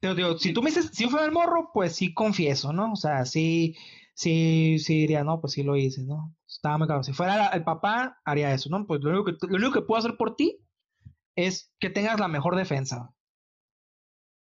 tío, tío, si tú me dices, si yo fuera el morro, pues sí confieso, ¿no? O sea, sí, sí, sí diría, no, pues sí lo hice, ¿no? Estaba muy claro. Si fuera el papá, haría eso, ¿no? Pues lo único que, lo único que puedo hacer por ti es que tengas la mejor defensa.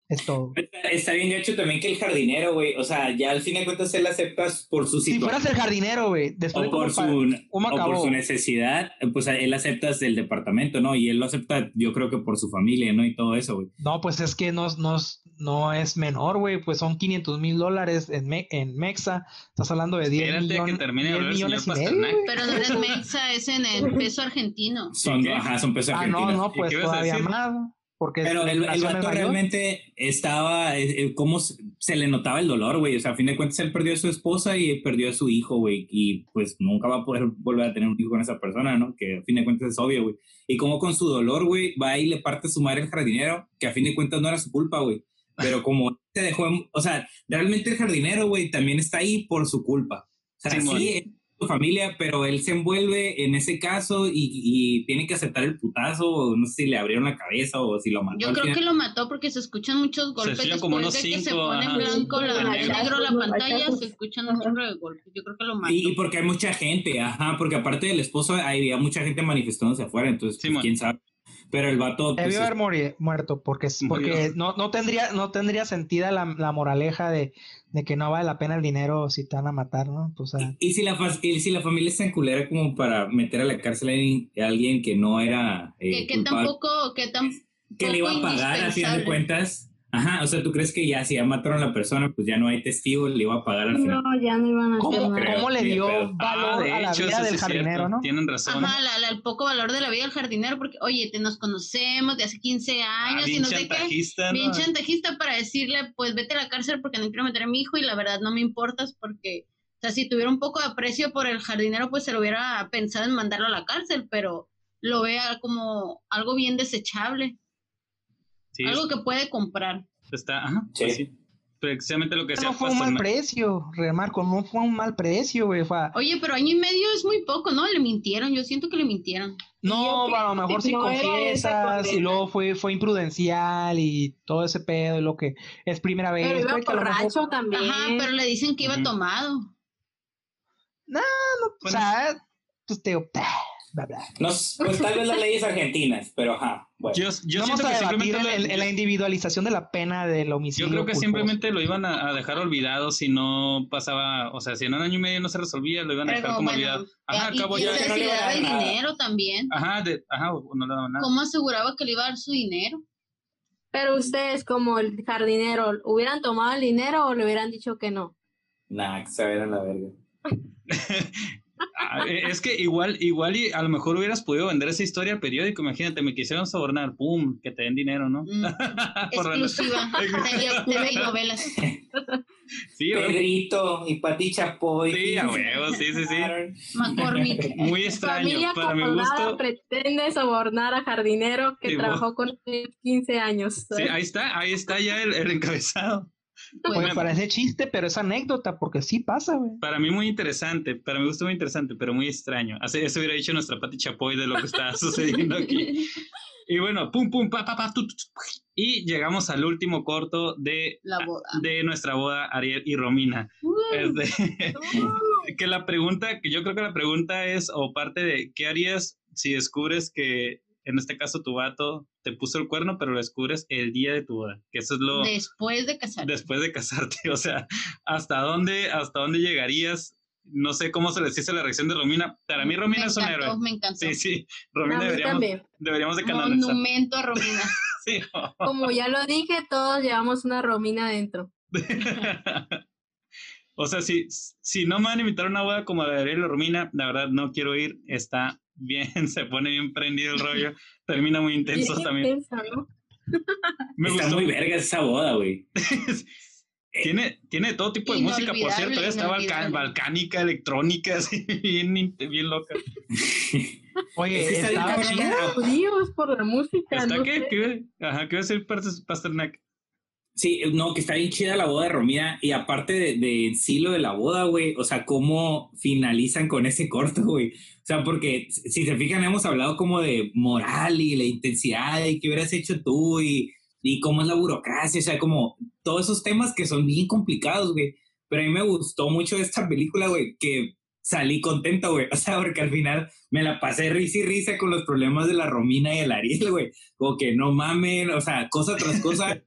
Es todo. Está, está bien hecho también que el jardinero, güey. O sea, ya al fin de cuentas él aceptas por su Si situación. fueras el jardinero, güey, después de o por, su, cómo o por su necesidad, pues él aceptas del departamento, ¿no? Y él lo acepta, yo creo que por su familia, ¿no? Y todo eso, güey. No, pues es que no, es- no, es- no es menor, güey. Pues son 500 mil dólares en, Me- en Mexa. Estás hablando de 10 Espérate que millones, termine de 10 hablar el millones y medio. Pero no es en Mexa, es en el peso argentino. Son, ajá, son pesos Ah, no, no, pues todavía más. Porque Pero el, el vato realmente estaba, eh, eh, cómo se, se le notaba el dolor, güey. O sea, a fin de cuentas él perdió a su esposa y perdió a su hijo, güey. Y pues nunca va a poder volver a tener un hijo con esa persona, ¿no? Que a fin de cuentas es obvio, güey. Y como con su dolor, güey, va y le parte su madre el jardinero, que a fin de cuentas no era su culpa, güey. Pero como se dejó, o sea, realmente el jardinero, güey, también está ahí por su culpa. O sea, sí, su familia, pero él se envuelve en ese caso y, y tiene que aceptar el putazo, o no sé si le abrieron la cabeza o si lo mató. Yo creo final. que lo mató porque se escuchan muchos golpes después como unos de que se cinco, pone en ajá. blanco, la, negro la pantalla, se escuchan un chorro de golpes. Yo creo que lo mató. Y, y porque hay mucha gente, ajá, porque aparte del esposo había mucha gente manifestándose afuera, entonces Sí, pues, quién sabe. Pero el vato pues, Debió haber muri- muerto porque, porque no, no tendría no tendría sentido la, la moraleja de, de que no vale la pena el dinero si te van a matar, ¿no? Pues, o sea, Y si la, y si la familia es tan culera como para meter a la cárcel a alguien, a alguien que no era eh, que, tampoco, que tampoco que le iba a pagar a fin de cuentas. Ajá, o sea, ¿tú crees que ya si ya mataron a la persona, pues ya no hay testigo, le iba a pagar al final? No, ya no iban a hacer ¿cómo, nada. creo, cómo le dio valor Ah, de a la hecho, vida sí del es jardinero, cierto. no? Tienen razón. Ajá, la- la- el poco valor de la vida del jardinero, porque, oye, te nos conocemos de hace 15 Ah, años y bien no sé qué. Bien chantajista para decirle, pues vete a la cárcel porque no quiero meter a mi hijo y la verdad no me importas porque, o sea, si tuviera un poco de aprecio por el jardinero, pues se lo hubiera pensado en mandarlo a la cárcel, pero lo vea como algo bien desechable, Sí, algo que puede comprar. está, ajá, Sí. pues sí. Precisamente lo que No fue un mal precio, Remarco, no fue un mal precio, güey. fue Oye, pero año y medio es muy poco, ¿no? Le mintieron, yo siento que le mintieron. No, a lo mejor si no esa confiesas y luego fue, fue imprudencial y todo ese pedo y lo que es primera vez. Pero iba mejor- borracho también. Ajá, pero le dicen que iba tomado. o sea, pues te bla, bla. No, pues tal vez las leyes argentinas, pero ajá, bueno. Yo, yo Vamos siento a que simplemente en, lo- en la individualización de la pena del Yo creo que culposo. simplemente lo iban a, a dejar olvidado si no pasaba, o sea, si en un año y medio no se resolvía, lo iban a dejar Pero como bueno, olvidado. Ajá, y, acabo y ya. se no le daba el nada. dinero también. Ajá, de, ajá, o no le daban nada. ¿Cómo aseguraba que le iba a dar su dinero? Pero ustedes, como el jardinero, ¿hubieran tomado el dinero o le hubieran dicho que no? Nah, que se a la verga. Ah, eh, es que igual, igual y a lo mejor hubieras podido vender esa historia al periódico. Imagínate, me quisieron sobornar, pum, que te den dinero, ¿no? Mm, exclusiva. TV y novelas. Sí. Pedrito y Pati Chapoy. Sí, a huevo, sí, sí, sí. McCormick. Muy extraño. Familia Para mi gusto. pretende sobornar a jardinero que Sí, trabajó con él 15 años. Sí, ahí está, ahí está ya el, el encabezado. Pues Bueno. parece chiste, pero es anécdota, porque sí pasa, güey. Para mí muy interesante, para mi gusto muy interesante, pero muy extraño. Así, eso hubiera dicho nuestra Pati Chapoy de lo que está sucediendo aquí. Y bueno, pum, pum, pa, pa, pa, tu, tu, tu. Y llegamos al último corto de, La boda. de nuestra boda, Ariel y Romina. Uh, Este, que la pregunta, que yo creo que la pregunta es, o parte de, ¿qué harías si descubres que, en este caso, tu vato te puso el cuerno, pero lo descubres el día de tu boda? Que eso es lo... Después de casar. después de casarte, o sea, ¿hasta dónde, hasta dónde llegarías? No sé cómo se les hizo la reacción de Romina. Para mí Romina me es un héroe. Me encantó. Sí, sí, Romina deberíamos, también. deberíamos de canalizar. Monumento a Romina. Sí. Como ya lo dije, todos llevamos una romina adentro. o sea, si, si no me van a invitar a una boda como la de Ariel y Romina, la verdad no quiero ir. Está bien, se pone bien prendido el rollo. Termina muy intenso Bien también. intensa, ¿no? Me Está gustó. muy verga esa boda, güey. Tiene, tiene todo tipo de música, por cierto. Inolvidable, Está balcánica, electrónica, así, bien, bien loca. Oye, Es que está estaba bien chida. por la música. ¿Está no qué? sé. ¿Qué? Ajá, ¿qué va a decir Pas- Pasternak? Sí, no, que está bien chida la boda de Romina. Y aparte de, de sí lo de la boda, güey, o sea, cómo finalizan con ese corto, güey. O sea, porque si se fijan, hemos hablado como de moral y la intensidad y qué hubieras hecho tú y, y cómo es la burocracia, o sea, como todos esos temas que son bien complicados, güey. Pero a mí me gustó mucho esta película, güey, que salí contento, güey. O sea, porque al final me la pasé risa y risa con los problemas de la Romina y el Ariel, güey. Como que no mamen, o sea, cosa tras cosa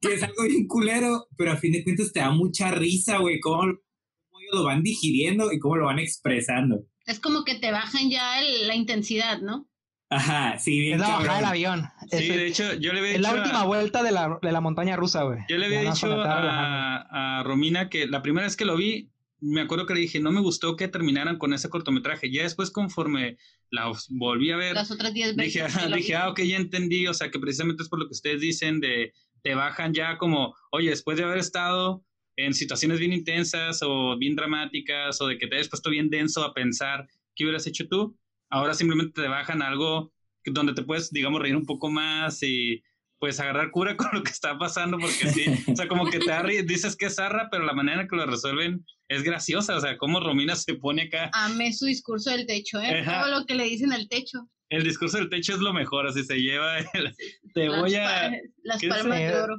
que es algo bien culero, pero a fin de cuentas te da mucha risa, güey, cómo, cómo ellos lo van digiriendo y cómo lo van expresando. Es como que te bajan ya el- la intensidad, ¿no? Ajá, sí, bien Es la bajada del avión. Sí, Es, de hecho, yo le había es dicho. la a- última vuelta de la, de la montaña rusa, güey. Yo le había Ya dicho a, a Romina que la primera vez que lo vi, me acuerdo que le dije, no me gustó que terminaran con ese cortometraje. Ya después, conforme la volví a ver, Las otras 10 veces. dije, dije, ah, ok, ya entendí. O sea, que precisamente es por lo que ustedes dicen de te bajan ya como, oye, después de haber estado en situaciones bien intensas o bien dramáticas o de que te hayas puesto bien denso a pensar qué hubieras hecho tú, ahora simplemente te bajan a algo donde te puedes, digamos, reír un poco más y pues agarrar cura con lo que está pasando, porque sí, o sea, como que te dices que es zarra, pero la manera en que lo resuelven es graciosa, o sea, cómo Romina se pone acá. Amé su discurso del techo, ¿eh? Ajá. Todo lo que le dicen al techo. El discurso del techo es lo mejor, así se lleva, el- te Las voy a... pa- Las ¿qué palmas de oro.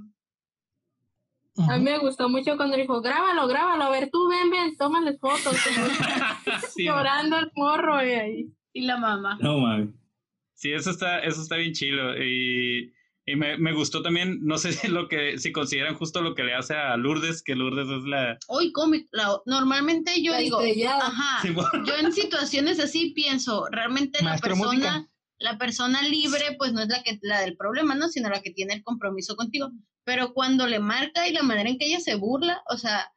A mí me gustó mucho cuando dijo, grábalo, grábalo, a ver, tú ven, ven, tómale fotos. sí, Llorando el morro, y ahí. Y la mamá. No mames. Sí, eso está, eso está bien chilo. Y, y me, me gustó también, no sé si lo que, si consideran justo lo que le hace a Lourdes, que Lourdes es la. Hoy cómic. la- Normalmente yo La digo, estrellada. ajá. Sí, bueno, Yo en situaciones así pienso, realmente la persona, música. la persona libre, pues no es la que la del problema, ¿no? Sino la que tiene el compromiso contigo. Pero cuando le marca y la manera en que ella se burla, o sea,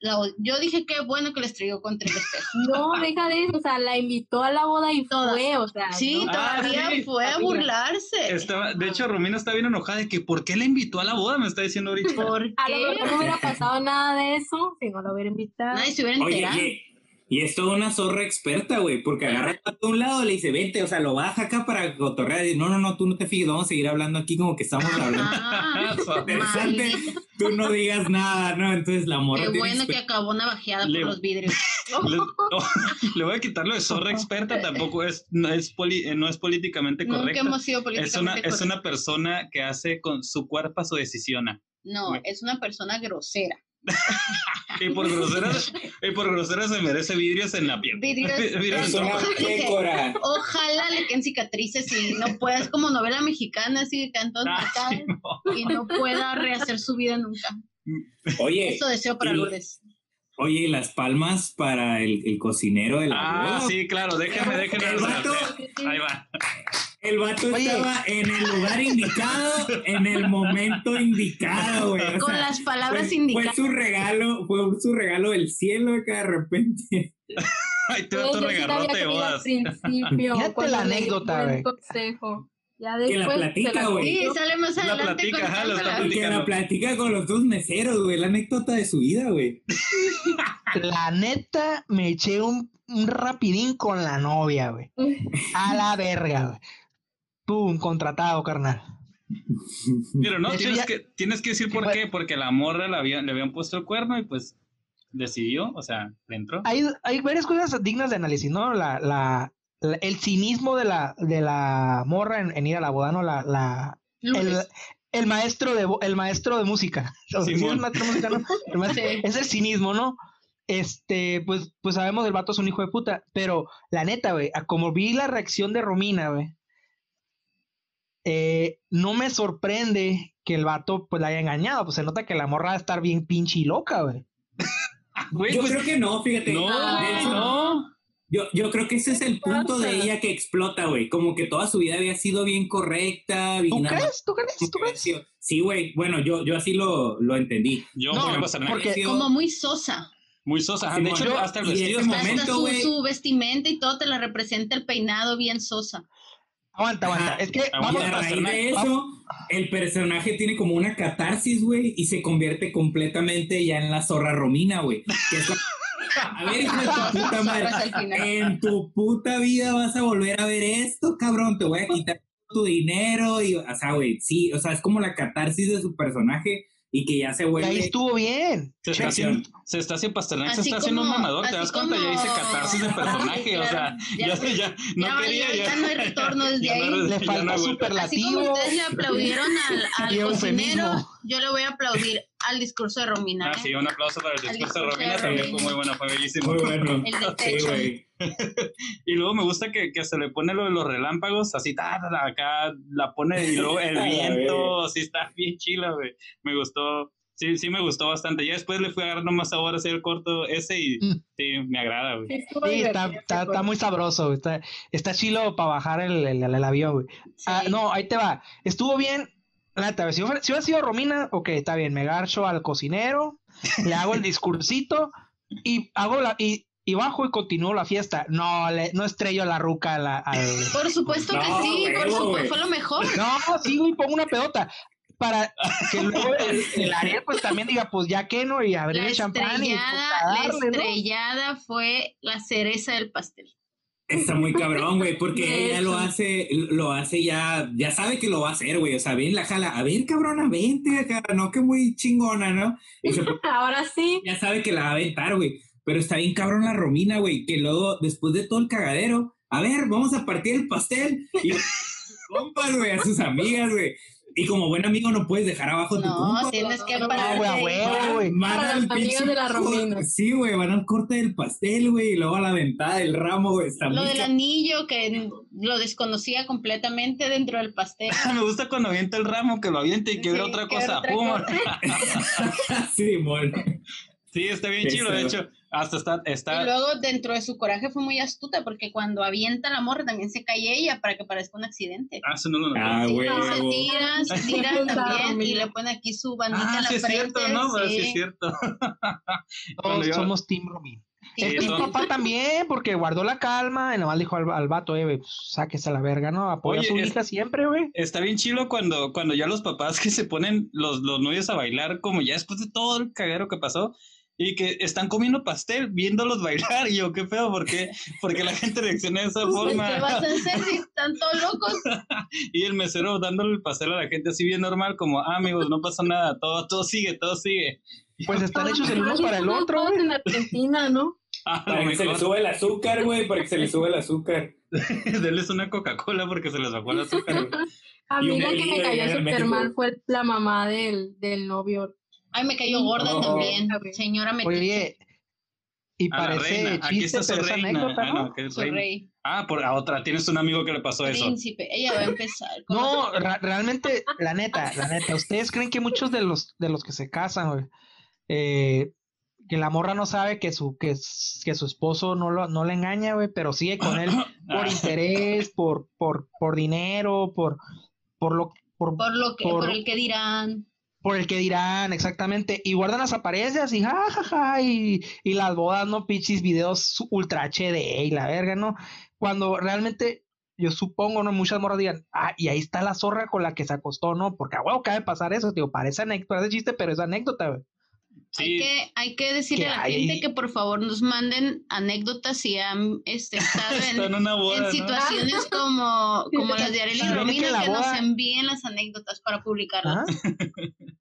la yo dije qué bueno que le estrelló contra el espejo. No, deja de eso, o sea, la invitó a la boda y Toda. fue, o sea. Sí, ¿no? Ah, todavía sí. fue a burlarse. estaba, de hecho, Romina está bien enojada de que ¿por qué le invitó a la boda? Me está diciendo ahorita. ¿Por A lo qué? mejor no hubiera pasado nada de eso si no lo hubiera invitado. Nadie se hubiera Oye, enterado. Y es toda una zorra experta, güey, porque agarra el vato a un lado, le dice, vente, o sea, lo baja acá para cotorrear. Y, no, no, no, tú no te fijes, vamos a seguir hablando aquí como que estamos hablando. Interesante, tú no digas nada, ¿no? Entonces la morra Qué bueno que acabó navajeada por Le- los vidrios. Le, no, le voy a quitar lo de zorra experta, tampoco es, no es, poli- eh, no es políticamente Nunca correcto. hemos sido Es políticamente una, es una persona que hace con su cuerpo su decisión. No, es una persona grosera. Y por grosera, y por grosera se merece vidrios en la piel. Vidrios- Vidrios en todo. pécora. Ojalá le queden cicatrices y no pueda, es como novela mexicana, así Ah, sí, marcadas, no. y no pueda rehacer su vida nunca. Oye, Eso deseo para y- Lourdes. oye, ¿y las palmas para el, el cocinero de la Ah, boda? sí, claro, déjenme, déjenme. Ahí va. El vato Oye. estaba en el lugar indicado, en el momento indicado, güey. o Con sea, las palabras fue, indicadas. Fue su regalo, fue su regalo del cielo acá de repente. Va Yo tu la regarrote bodas. Al principio, Fíjate la anécdota, güey. consejo. Ya Que la después platica, güey. Sí, sale más La adelante platica, ajá, lo está que la platica con los dos meseros, güey. La anécdota de su vida, güey. La neta, me eché un, un rapidín con la novia, güey. A la verga, güey. Pum, contratado, carnal. Pero no, tienes, ya- que, tienes que decir Sí, por fue- qué. Porque la morra le habían, le habían puesto el cuerno y pues decidió, o sea, le entró. Hay, hay varias cosas dignas de análisis, ¿no? La, la, la- el cinismo de la, de la morra en, en ir a la boda, ¿no? La, la, el, maestro de el maestro de música. O sea, sí es Simón. maestro de música, ¿no? El maestro- Sí. Es el cinismo, ¿no? Este, pues, pues sabemos el vato es un hijo de puta. Pero la neta, güey, a como vi la reacción de Romina, güey, eh, no me sorprende que el vato pues la haya engañado. Pues se nota que la morra va a estar bien pinche y loca, güey. Güey, Yo pues, creo que no, fíjate. no, hecho, no. Yo, yo creo que ese es el punto de ella que explota, güey. Como que toda su vida había sido bien correcta. ¿Tú crees? ¿Tú crees? ¿Tú crees? Sí, güey. Bueno, yo, yo así lo, lo entendí. Yo No, nada. porque- Como muy sosa. Muy sosa. De hecho, hasta el vestido momento- Hasta su, güey. su vestimenta y todo te la representa el peinado bien sosa. Aguanta, aguanta. Ajá. Es que vamos a a raíz de eso, el personaje tiene como una catarsis, güey, y se convierte completamente ya en la zorra Romina, güey. A ver, hijo de tu puta madre. En tu puta vida vas a volver a ver esto, cabrón. Te voy a quitar tu dinero. Y, o sea, güey, sí, o sea, es como la catarsis de su personaje y que ya se y ahí vuelve. estuvo bien. Se está haciendo, se está haciendo Pasternak, se está haciendo un mamador, te das cuenta, ya dice catarsis de personaje, o sea, ya, Ya- ya, ya no valió, quería, ya no hay retorno desde ya no ahí. hay- Le ya no falta vuelta. Así como superlativo. ustedes le aplaudieron al, al cocinero, yo le voy a aplaudir al discurso de Romina. Ah, ¿eh? sí, un aplauso para el discurso de discurso de Romina, también fue muy bueno, fue bellísimo. Muy bueno. El del techo. Y luego me gusta que, que se le pone lo de los relámpagos, así, ta, ta, ta, acá la pone y luego el A viento, así está bien chila, güey. Me gustó, sí, sí me gustó bastante. Ya después le fui agarrando más sabor a hacer el corto ese y Mm. sí, me agrada, güey. Sí, Sí, está, está, está muy sabroso. Está, está chilo para bajar el, el, el avión, güey. Ah, Sí. no, ahí te va. Estuvo bien. Neta, si, hubiera- si hubiera sido Romina, ok, está bien. Me garcho al cocinero, le hago el discursito y hago la. Y, y bajo y continúo la fiesta. No, le, no estrello la ruca a la- al. Por supuesto que No, sí, por supuesto, fue lo mejor. No, sí, güey, pongo una pedota. Para que luego el, el Ariel, pues también diga, pues ya que no, y abrir La el champán y pues, estrellada, la darle, ¿no? estrellada fue la cereza del pastel. Está muy cabrón, güey, porque ella lo hace, lo hace ya, ya sabe que lo va a hacer, güey. O sea, bien la jala, a ver, cabrona, vente acá, no que muy chingona, ¿no? Se Ahora sí. ya sabe que la va a aventar, güey. Pero está bien cabrón la Romina, güey, que luego, después de todo el cagadero, a ver, vamos a partir el pastel. Y compas, güey, a sus amigas, güey. Y como buen amigo no puedes dejar abajo tu No, compa. tienes que No, pararte. güey, amigos pinche de la Romina. Sí, güey, van al corte del pastel, güey, y luego a la ventada del ramo, güey. Está Lo del anillo que lo desconocía completamente dentro del pastel. Me gusta cuando avienta el ramo, que lo avienta y quebra Sí, otra cosa. otra ¡Pum! cosa. Sí, mon. Sí, está bien chido. De sí. hecho, hasta está. Y está luego dentro de su coraje fue muy astuta porque cuando avienta la morra también se cae ella para que parezca un accidente. ah, eso no lo noté. Ah, Sí, güey. se tira, se tira también y le pone aquí su bandita Ah, en la sí es frente. cierto, ¿no? Pero sí sí. es cierto. Todos Cuando yo- somos Team Romin. Sí, El son- papá también, porque guardó la calma y nomás dijo al, al vato, eh, güey, pues, sáquese a la verga, ¿no? Apoya Oye, a su es- hija siempre, güey. Está bien chilo cuando, cuando ya los papás que se ponen los, los novios a bailar, como ya después de todo el caguero que pasó, y que están comiendo pastel viéndolos bailar. Y yo, qué feo, ¿por qué, ¿Por qué la gente reacciona de esa Pues, forma? ¿Qué vas a hacer si están todos locos? Y el mesero dándole el pastel a la gente así bien normal, como, ah, amigos, no pasa nada, todo, todo sigue, todo sigue. Pues están hechos el uno para el otro, todos güey. en Argentina, ¿no? Ah, Para que se le mejor, sube el azúcar, güey, para que se le sube el azúcar. denles una Coca-Cola porque se les bajó el azúcar. güey. A Y mí la que me cayó súper mal fue la mamá del, del novio. Ay, me cayó gorda No. también. Señora me Oye, y parece reina, aquí chiste, está su reina. anécdota, Ah, ¿no? no, que es su reina. rey, Ah, por a otra, tienes un amigo que le pasó eso. príncipe. Ella va a empezar. con No, realmente, la neta, la neta, ¿ustedes creen que muchos de los, de los que se casan, güey, eh, que la morra no sabe que su, que, que su esposo no, lo, no le engaña, güey, pero sigue con él por interés, por, por, por dinero, por, por lo, por, por lo que, por- por el que dirán. Por el que dirán, exactamente, y guardan las apariencias y jajaja, y, y las bodas, ¿no? Pichis, videos ultra HD y la verga, ¿no? Cuando realmente, yo supongo, ¿no? Muchas morras digan, ah, y ahí está la zorra con la que se acostó, ¿no? Porque a huevo cabe pasar eso, digo, parece anécdota, parece chiste, pero es anécdota, güey. Hay que, hay que decirle Que a la hay- gente que por favor nos manden anécdotas si han este, estado en en, una boda, en ¿no? situaciones como, como las de Arely y que Romina, que nos envíen las anécdotas para publicarlas. Ajá.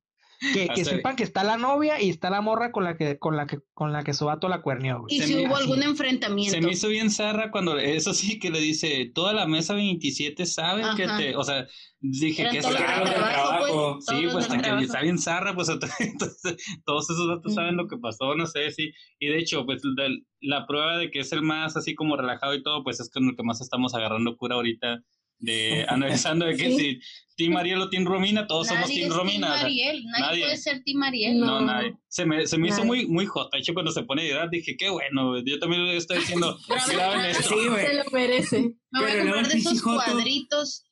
Que, que sepan que está la novia y está la morra con la que, con la que, con la que su vato la cuernió, güey. Y Se si me- hubo así. algún Se enfrentamiento. me hizo bien zarra cuando, eso sí, que le dice, toda la mesa 27 sabe que te, o sea, dije Eran que los Claro, del de trabajo, pues. trabajo. Sí, pues hasta que está bien zarra, pues entonces todos esos datos saben lo que pasó, no sé, sí. Y de hecho, pues la, la prueba de que es el más así como relajado y todo, pues es con el que más estamos agarrando cura ahorita, de analizando de que Sí. si Team Ariel o Team Romina, todos somos Nadie Team es Romina. o sea, Ariel, nadie, nadie. puede ser Team Ariel. no, No. nadie. Se me, se me hizo Nadie. muy, muy hot. De hecho, cuando se pone a llorar, dije, qué bueno, yo también le estoy diciendo, Graben, esto. Sí, güey. Se lo merece. Me voy a Pero luego de esos cuadritos.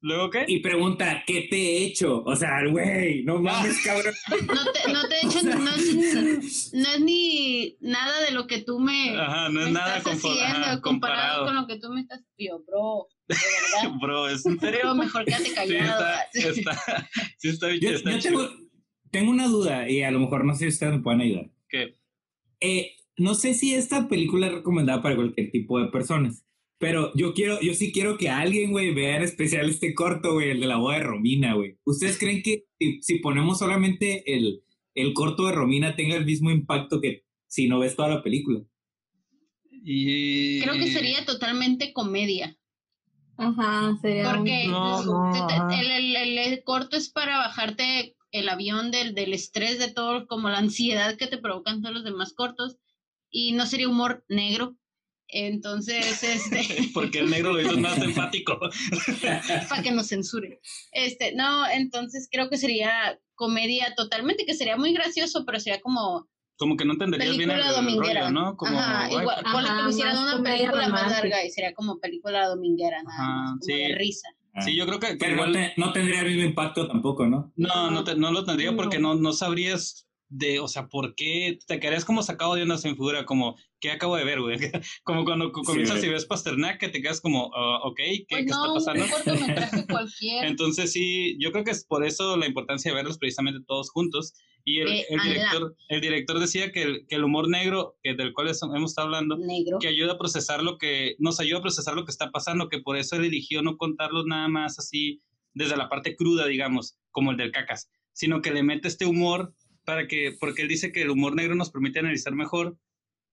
¿Luego qué? Y pregunta, ¿qué te he hecho? O sea, güey, no mames, cabrón. No te, no te echen, no es, no es ni nada de lo que tú me, Ajá, no es me nada estás haciendo ajá, comparado comparado. con lo que tú me estás. Yo, bro. Bro, ¿es? Bro, mejor quédate Sí, callado. está, está, sí está, Yo, está yo tengo, tengo una duda y a lo mejor no sé si ustedes me pueden ayudar. ¿Qué? Eh, no sé si esta película es recomendada para cualquier tipo de personas, pero yo quiero, yo sí quiero que alguien, güey, vea en especial este corto, güey, el de la boda de Romina, güey. ¿Ustedes creen que si, si ponemos solamente el, el corto de Romina tenga el mismo impacto que si no ves toda la película? Y... Creo que sería totalmente comedia. Ajá, sería un- Porque No, el- ajá. el, el- el- el corto es para bajarte el avión del, del estrés de todo, como la ansiedad que te provocan todos los demás cortos. Y no sería humor negro. Entonces, este. Porque el negro lo hizo más empático. para que nos censuren. Este, no, entonces creo que sería comedia totalmente, que sería muy gracioso, pero sería como Como que no entenderías bien el, película dominguera. rollo, ¿no? Como, Ajá, ay, igual, Ajá, ponle que hicieran una película más romántica. larga y sería como película dominguera, nada Ajá, más, como sí. de risa. Sí, yo creo que, que Pero igual... no, te- no tendría el mismo impacto tampoco, ¿no? No, no, te- no lo tendría porque no, no sabrías de, o sea, ¿por qué te quedarías como sacado de una sin figura? Como, ¿qué acabo de ver, güey? Como cuando comienzas y ves Pasternak, que te quedas como, ah, ok, ¿qué, Pues ¿qué no, está pasando? cualquiera. Entonces sí, yo creo que es por eso la importancia de verlos precisamente todos juntos. Y el, el director, el director decía que el, que el humor negro, que del cual es- hemos estado hablando, Negro. que ayuda a procesar lo que, nos ayuda a procesar lo que está pasando, que por eso él eligió no contarlos nada más así desde la parte cruda, digamos, como el del cacas, sino que le mete este humor para que, porque él dice que el humor negro nos permite analizar mejor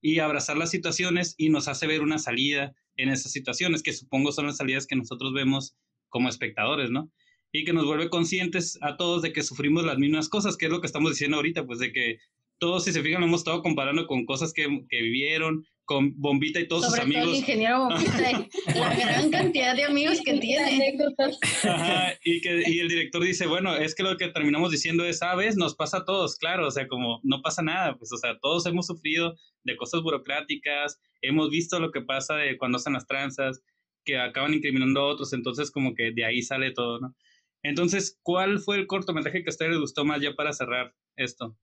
y abrazar las situaciones y nos hace ver una salida en esas situaciones, que supongo son las salidas que nosotros vemos como espectadores, ¿no? Y que nos vuelve conscientes a todos de que sufrimos las mismas cosas, que es lo que estamos diciendo ahorita, pues de que todos, si se fijan, lo hemos estado comparando con cosas que, que vivieron, con Bombita y todos Sobre sus todo el amigos. ingeniero Bombita y la gran cantidad de amigos que tiene. Anécdotas. Ajá, y, que, y el director dice, bueno, es que lo que terminamos diciendo es, ¿sabes? Nos pasa a todos, claro, o sea, como no pasa nada, pues, o sea, todos hemos sufrido de cosas burocráticas, hemos visto lo que pasa de cuando hacen las tranzas, que acaban incriminando a otros, entonces como que de ahí sale todo, ¿no? Entonces, ¿cuál fue el cortometraje que a ustedes les gustó más ya para cerrar esto?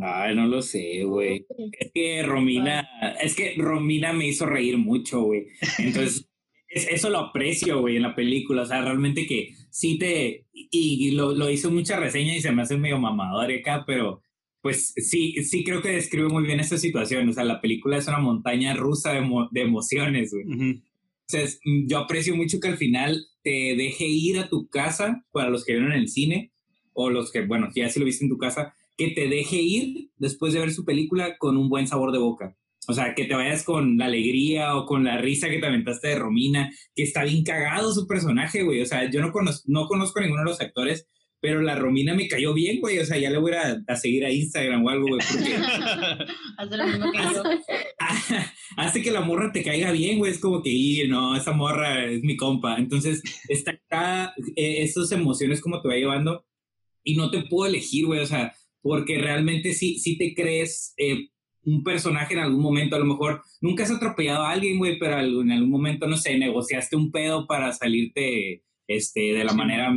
Ay, no lo sé, güey. Es que Romina, es que Romina me hizo reír mucho, güey. Entonces, es- eso lo aprecio, güey, en la película. O sea, realmente que sí te. Y, y lo, lo hizo mucha reseña y se me hace medio mamador acá, pero pues sí, sí creo que describe muy bien esta situación. O sea, la película es una montaña rusa de, emo- de emociones, güey. Entonces, mm, yo aprecio mucho que al final te deje ir a tu casa, para los que vieron en el cine, o los que, bueno, ya si lo viste en tu casa, que te deje ir después de ver su película con un buen sabor de boca. O sea, que te vayas con la alegría o con la risa que te aventaste de Romina, que está bien cagado su personaje, güey. O sea, yo no, conoz- no conozco a ninguno de los actores, pero la Romina me cayó bien, güey. O sea, ya le voy a, a seguir a Instagram o algo, güey, Hace lo mismo que yo. hace que la morra te caiga bien, güey. Es como que, "Y, no, esa morra es mi compa. Entonces, está acá, eh, esas emociones como te va llevando y no te puedo elegir, güey. O sea, porque realmente sí, sí te crees eh, un personaje en algún momento. A lo mejor nunca has atropellado a alguien, güey, pero en algún momento, no sé, negociaste un pedo para salirte este, de la Sí. manera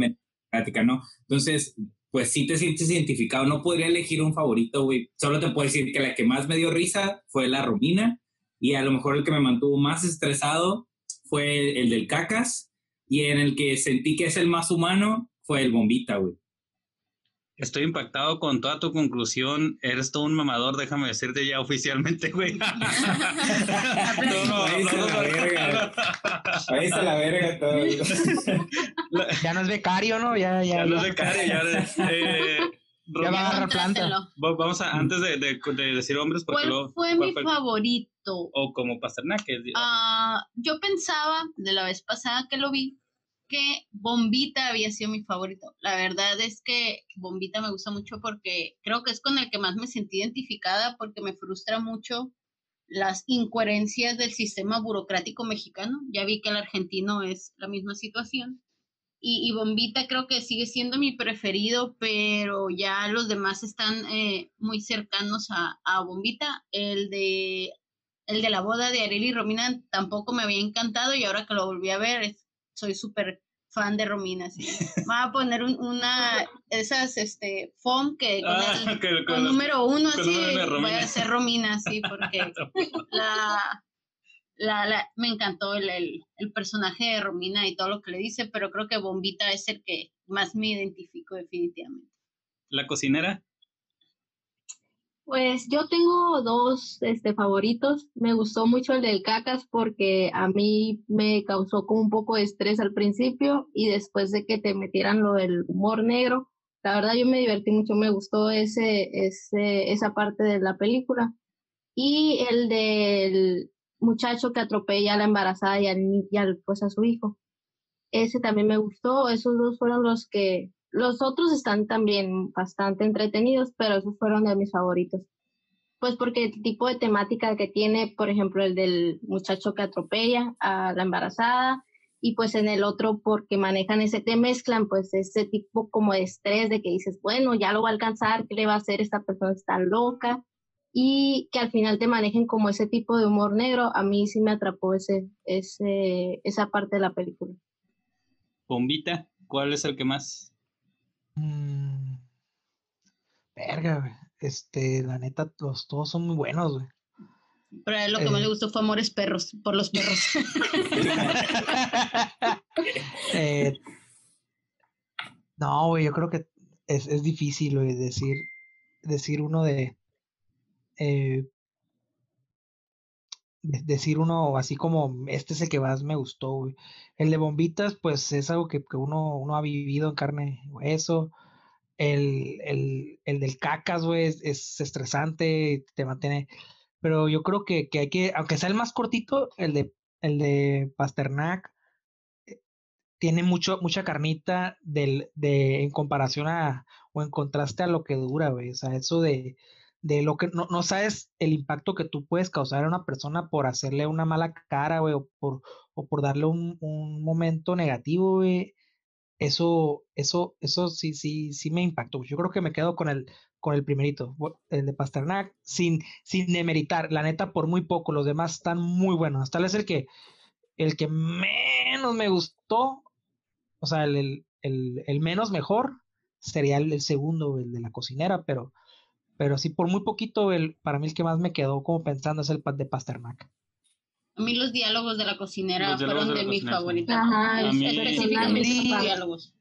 práctica, ¿no? Entonces, pues sí te sientes identificado. No podría elegir un favorito, güey. Solo te puedo decir que la que más me dio risa fue la Romina y a lo mejor el que me mantuvo más estresado fue el del Cacas y en el que sentí que es el más humano fue el Bombita, güey. Estoy impactado con toda tu conclusión. Eres todo un mamador, déjame decirte ya oficialmente, güey. No, no, Váyanse a no, la no. verga. Ahí está la verga todo. Ya no es becario, ¿no? Ya, ya. Ya no es de cara, ya eh, Ya va a agarrar planta. Vamos a, antes de, de- de decir hombres, porque ¿Cuál luego. fue ¿cuál mi favorito? O como Pasternak. es- Ah, yo pensaba de la vez pasada que lo vi que Bombita había sido mi favorito. La verdad es que Bombita me gusta mucho porque creo que es con el que más me sentí identificada porque me frustra mucho las incoherencias del sistema burocrático mexicano. Ya vi que el argentino es la misma situación. Y, Bombita creo que sigue siendo mi preferido, pero ya los demás están eh, muy cercanos a, a Bombita. El de el de la boda de Ariel y Romina tampoco me había encantado y ahora que lo volví a ver es- soy súper fan de Romina. Voy a poner un- una esas este FOM que con, Ah, el, que- con con- número uno con así voy a ser Romina, sí, porque la, la, la- me encantó el, el, el personaje de Romina y todo lo que le dice, pero creo que Bombita es el que más me identifico definitivamente. La cocinera. Pues yo tengo dos este, favoritos. Me gustó mucho el del cacas porque a mí me causó como un poco de estrés al principio y después de que te metieran lo del humor negro, la verdad yo me divertí mucho, me gustó ese, ese, esa parte de la película. Y el del muchacho que atropella a la embarazada y, al, y al, pues a su hijo. Ese también me gustó, esos dos fueron los que, los otros están también bastante entretenidos, pero esos fueron de mis favoritos. Pues porque el tipo de temática que tiene, por ejemplo, el del muchacho que atropella a la embarazada, y pues en el otro porque manejan ese, te mezclan pues ese tipo como de estrés de que dices, bueno, ya lo va a alcanzar, ¿qué le va a hacer esta persona está loca? Y que al final te manejen como ese tipo de humor negro, a mí sí me atrapó ese, ese, esa parte de la película. Bombita. ¿Cuál es el que más? Mm. Verga, güey. este, la neta, los, todos son muy buenos, güey. Pero a él lo que más Eh. le gustó fue Amores Perros, por los perros. Eh, no, güey, yo creo que es, es difícil, güey, decir, decir uno de, eh, de- decir uno así como, este es el que más me gustó. El de bombitas, pues es algo que, que uno, uno ha vivido en carne y hueso. El, el, el del cacas, güey, es, es estresante, te mantiene. Pero yo creo que, que hay que, aunque sea el más cortito, el de, el de Pasternak eh, tiene mucho, mucha carnita del, de, en comparación a, o en contraste a lo que dura, güey. O sea, eso de, de lo que no, no sabes el impacto que tú puedes causar a una persona por hacerle una mala cara, güey, o por, o por darle un, un momento negativo. Eso, eso, eso sí, sí, sí me impactó. Yo creo que me quedo con el, con el primerito, el de Pasternak, sin, sin demeritar. La neta, por muy poco, los demás están muy buenos. Tal vez el que, el que menos me gustó, o sea, el, el, el- el menos mejor sería el, el segundo, el de la cocinera, pero, pero sí, por muy poquito, el, para mí el que más me quedó como pensando es el de Pasternak. A mí los diálogos de la cocinera Los fueron de de, mis favoritos. Ajá, A mí- Específicamente diálogos.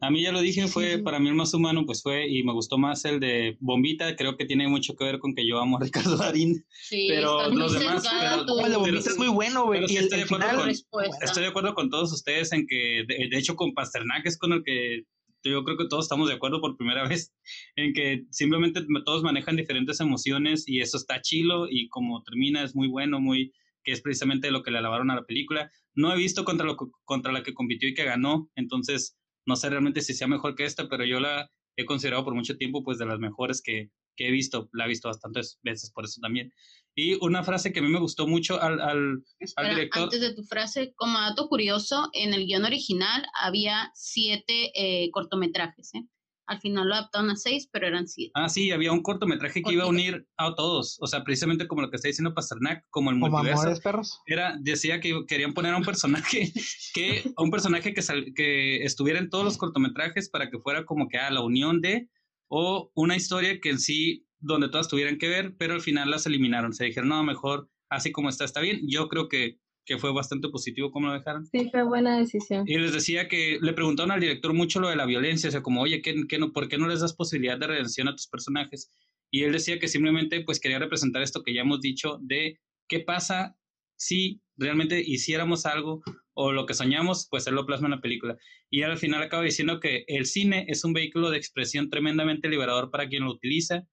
A mí ya lo dije, fue Sí. para mí el más humano, pues fue, y me gustó más el de Bombita, creo que tiene mucho que ver con que yo amo a Ricardo Darín. Sí, Pero los demás, pero- el de Bombita es muy bueno, güey. sí de acuerdo con-. Estoy de acuerdo con todos ustedes en que, de, de hecho, con Pasternak es con el que yo creo que todos estamos de acuerdo por primera vez, en que simplemente todos manejan diferentes emociones y eso está chilo y como termina es muy bueno, muy que es precisamente lo que le alabaron a la película. No he visto contra, lo, contra la que compitió y que ganó, entonces no sé realmente si sea mejor que esta, pero yo la he considerado por mucho tiempo pues de las mejores que, que he visto, la he visto bastantes veces por eso también. Y una frase que a mí me gustó mucho al, al Espera, director- antes de tu frase, como dato curioso, en el guion original había siete eh, cortometrajes, ¿eh? Al final lo adaptaron a seis, pero eran siete. Ah, sí, había un cortometraje que iba a unir a todos, o sea, precisamente como lo que está diciendo Pasternak, como el como multiverso. Amores Perros. Era, decía que querían poner a un personaje que, a un personaje que, sal- que estuviera en todos los cortometrajes para que fuera como que a la unión de, o una historia que en sí, donde todas tuvieran que ver, pero al final las eliminaron. Se dijeron, no, mejor así como está, está bien. Yo creo que, que fue bastante positivo como lo dejaron. Sí, fue buena decisión. Y les decía que le preguntaron al director mucho lo de la violencia, o sea, como, oye, ¿qué, qué no, ¿por qué no les das posibilidad de redención a tus personajes? Y él decía que simplemente pues quería representar esto que ya hemos dicho de qué pasa si realmente hiciéramos algo o lo que soñamos, pues él lo plasma en la película. Y al final acaba diciendo que el cine es un vehículo de expresión tremendamente liberador para quien lo utiliza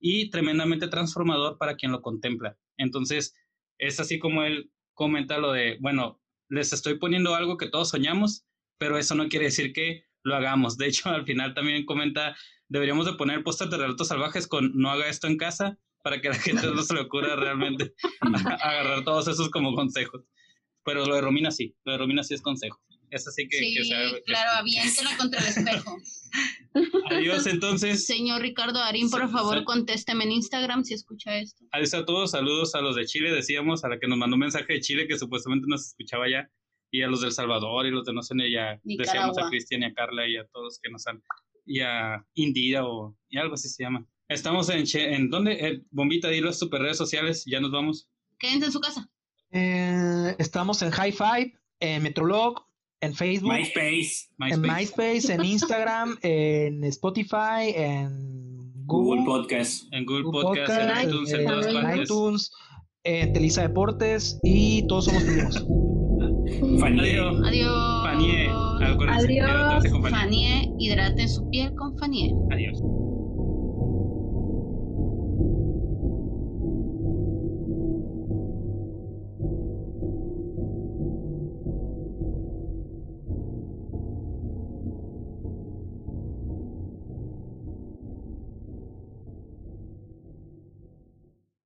y tremendamente transformador para quien lo contempla. Entonces, es así como él comenta lo de, bueno, les estoy poniendo algo que todos soñamos, pero eso no quiere decir que lo hagamos. De hecho, al final también comenta, deberíamos de poner pósters de relatos salvajes con no haga esto en casa para que a la gente no se le ocurra realmente agarrar todos esos como consejos. Pero lo de Romina sí, lo de Romina sí es consejo. Es así que... sí, que sea- que- claro, aviéntela contra el espejo. Adiós entonces. Señor Ricardo Darín, por favor, contésteme en Instagram si escucha esto. Adiós a todos, saludos a los de Chile, decíamos, a la que nos mandó un mensaje de Chile que supuestamente nos escuchaba ya, y a los del Salvador y los de no sé, y a, decíamos a. Cristian y a Carla y a todos que nos han, y a Indira o y algo así se llama. Estamos en, Che- ¿en dónde? Eh, Bombita, dilo a super redes sociales, ya nos vamos. Quédense en su casa. Eh, estamos en High Five, en Metrolog, en Facebook, MySpace, en MySpace, en Instagram, en Spotify, en Google Google, Podcast. En Google, Google Podcast, en Podcast, iTunes, en eh, todas en partes. iTunes, en Telisa Deportes y todos somos primos. Fanie. Adiós. Adiós. Fanie, Adiós. Fanie, hidraten su piel con Fanie. Adiós.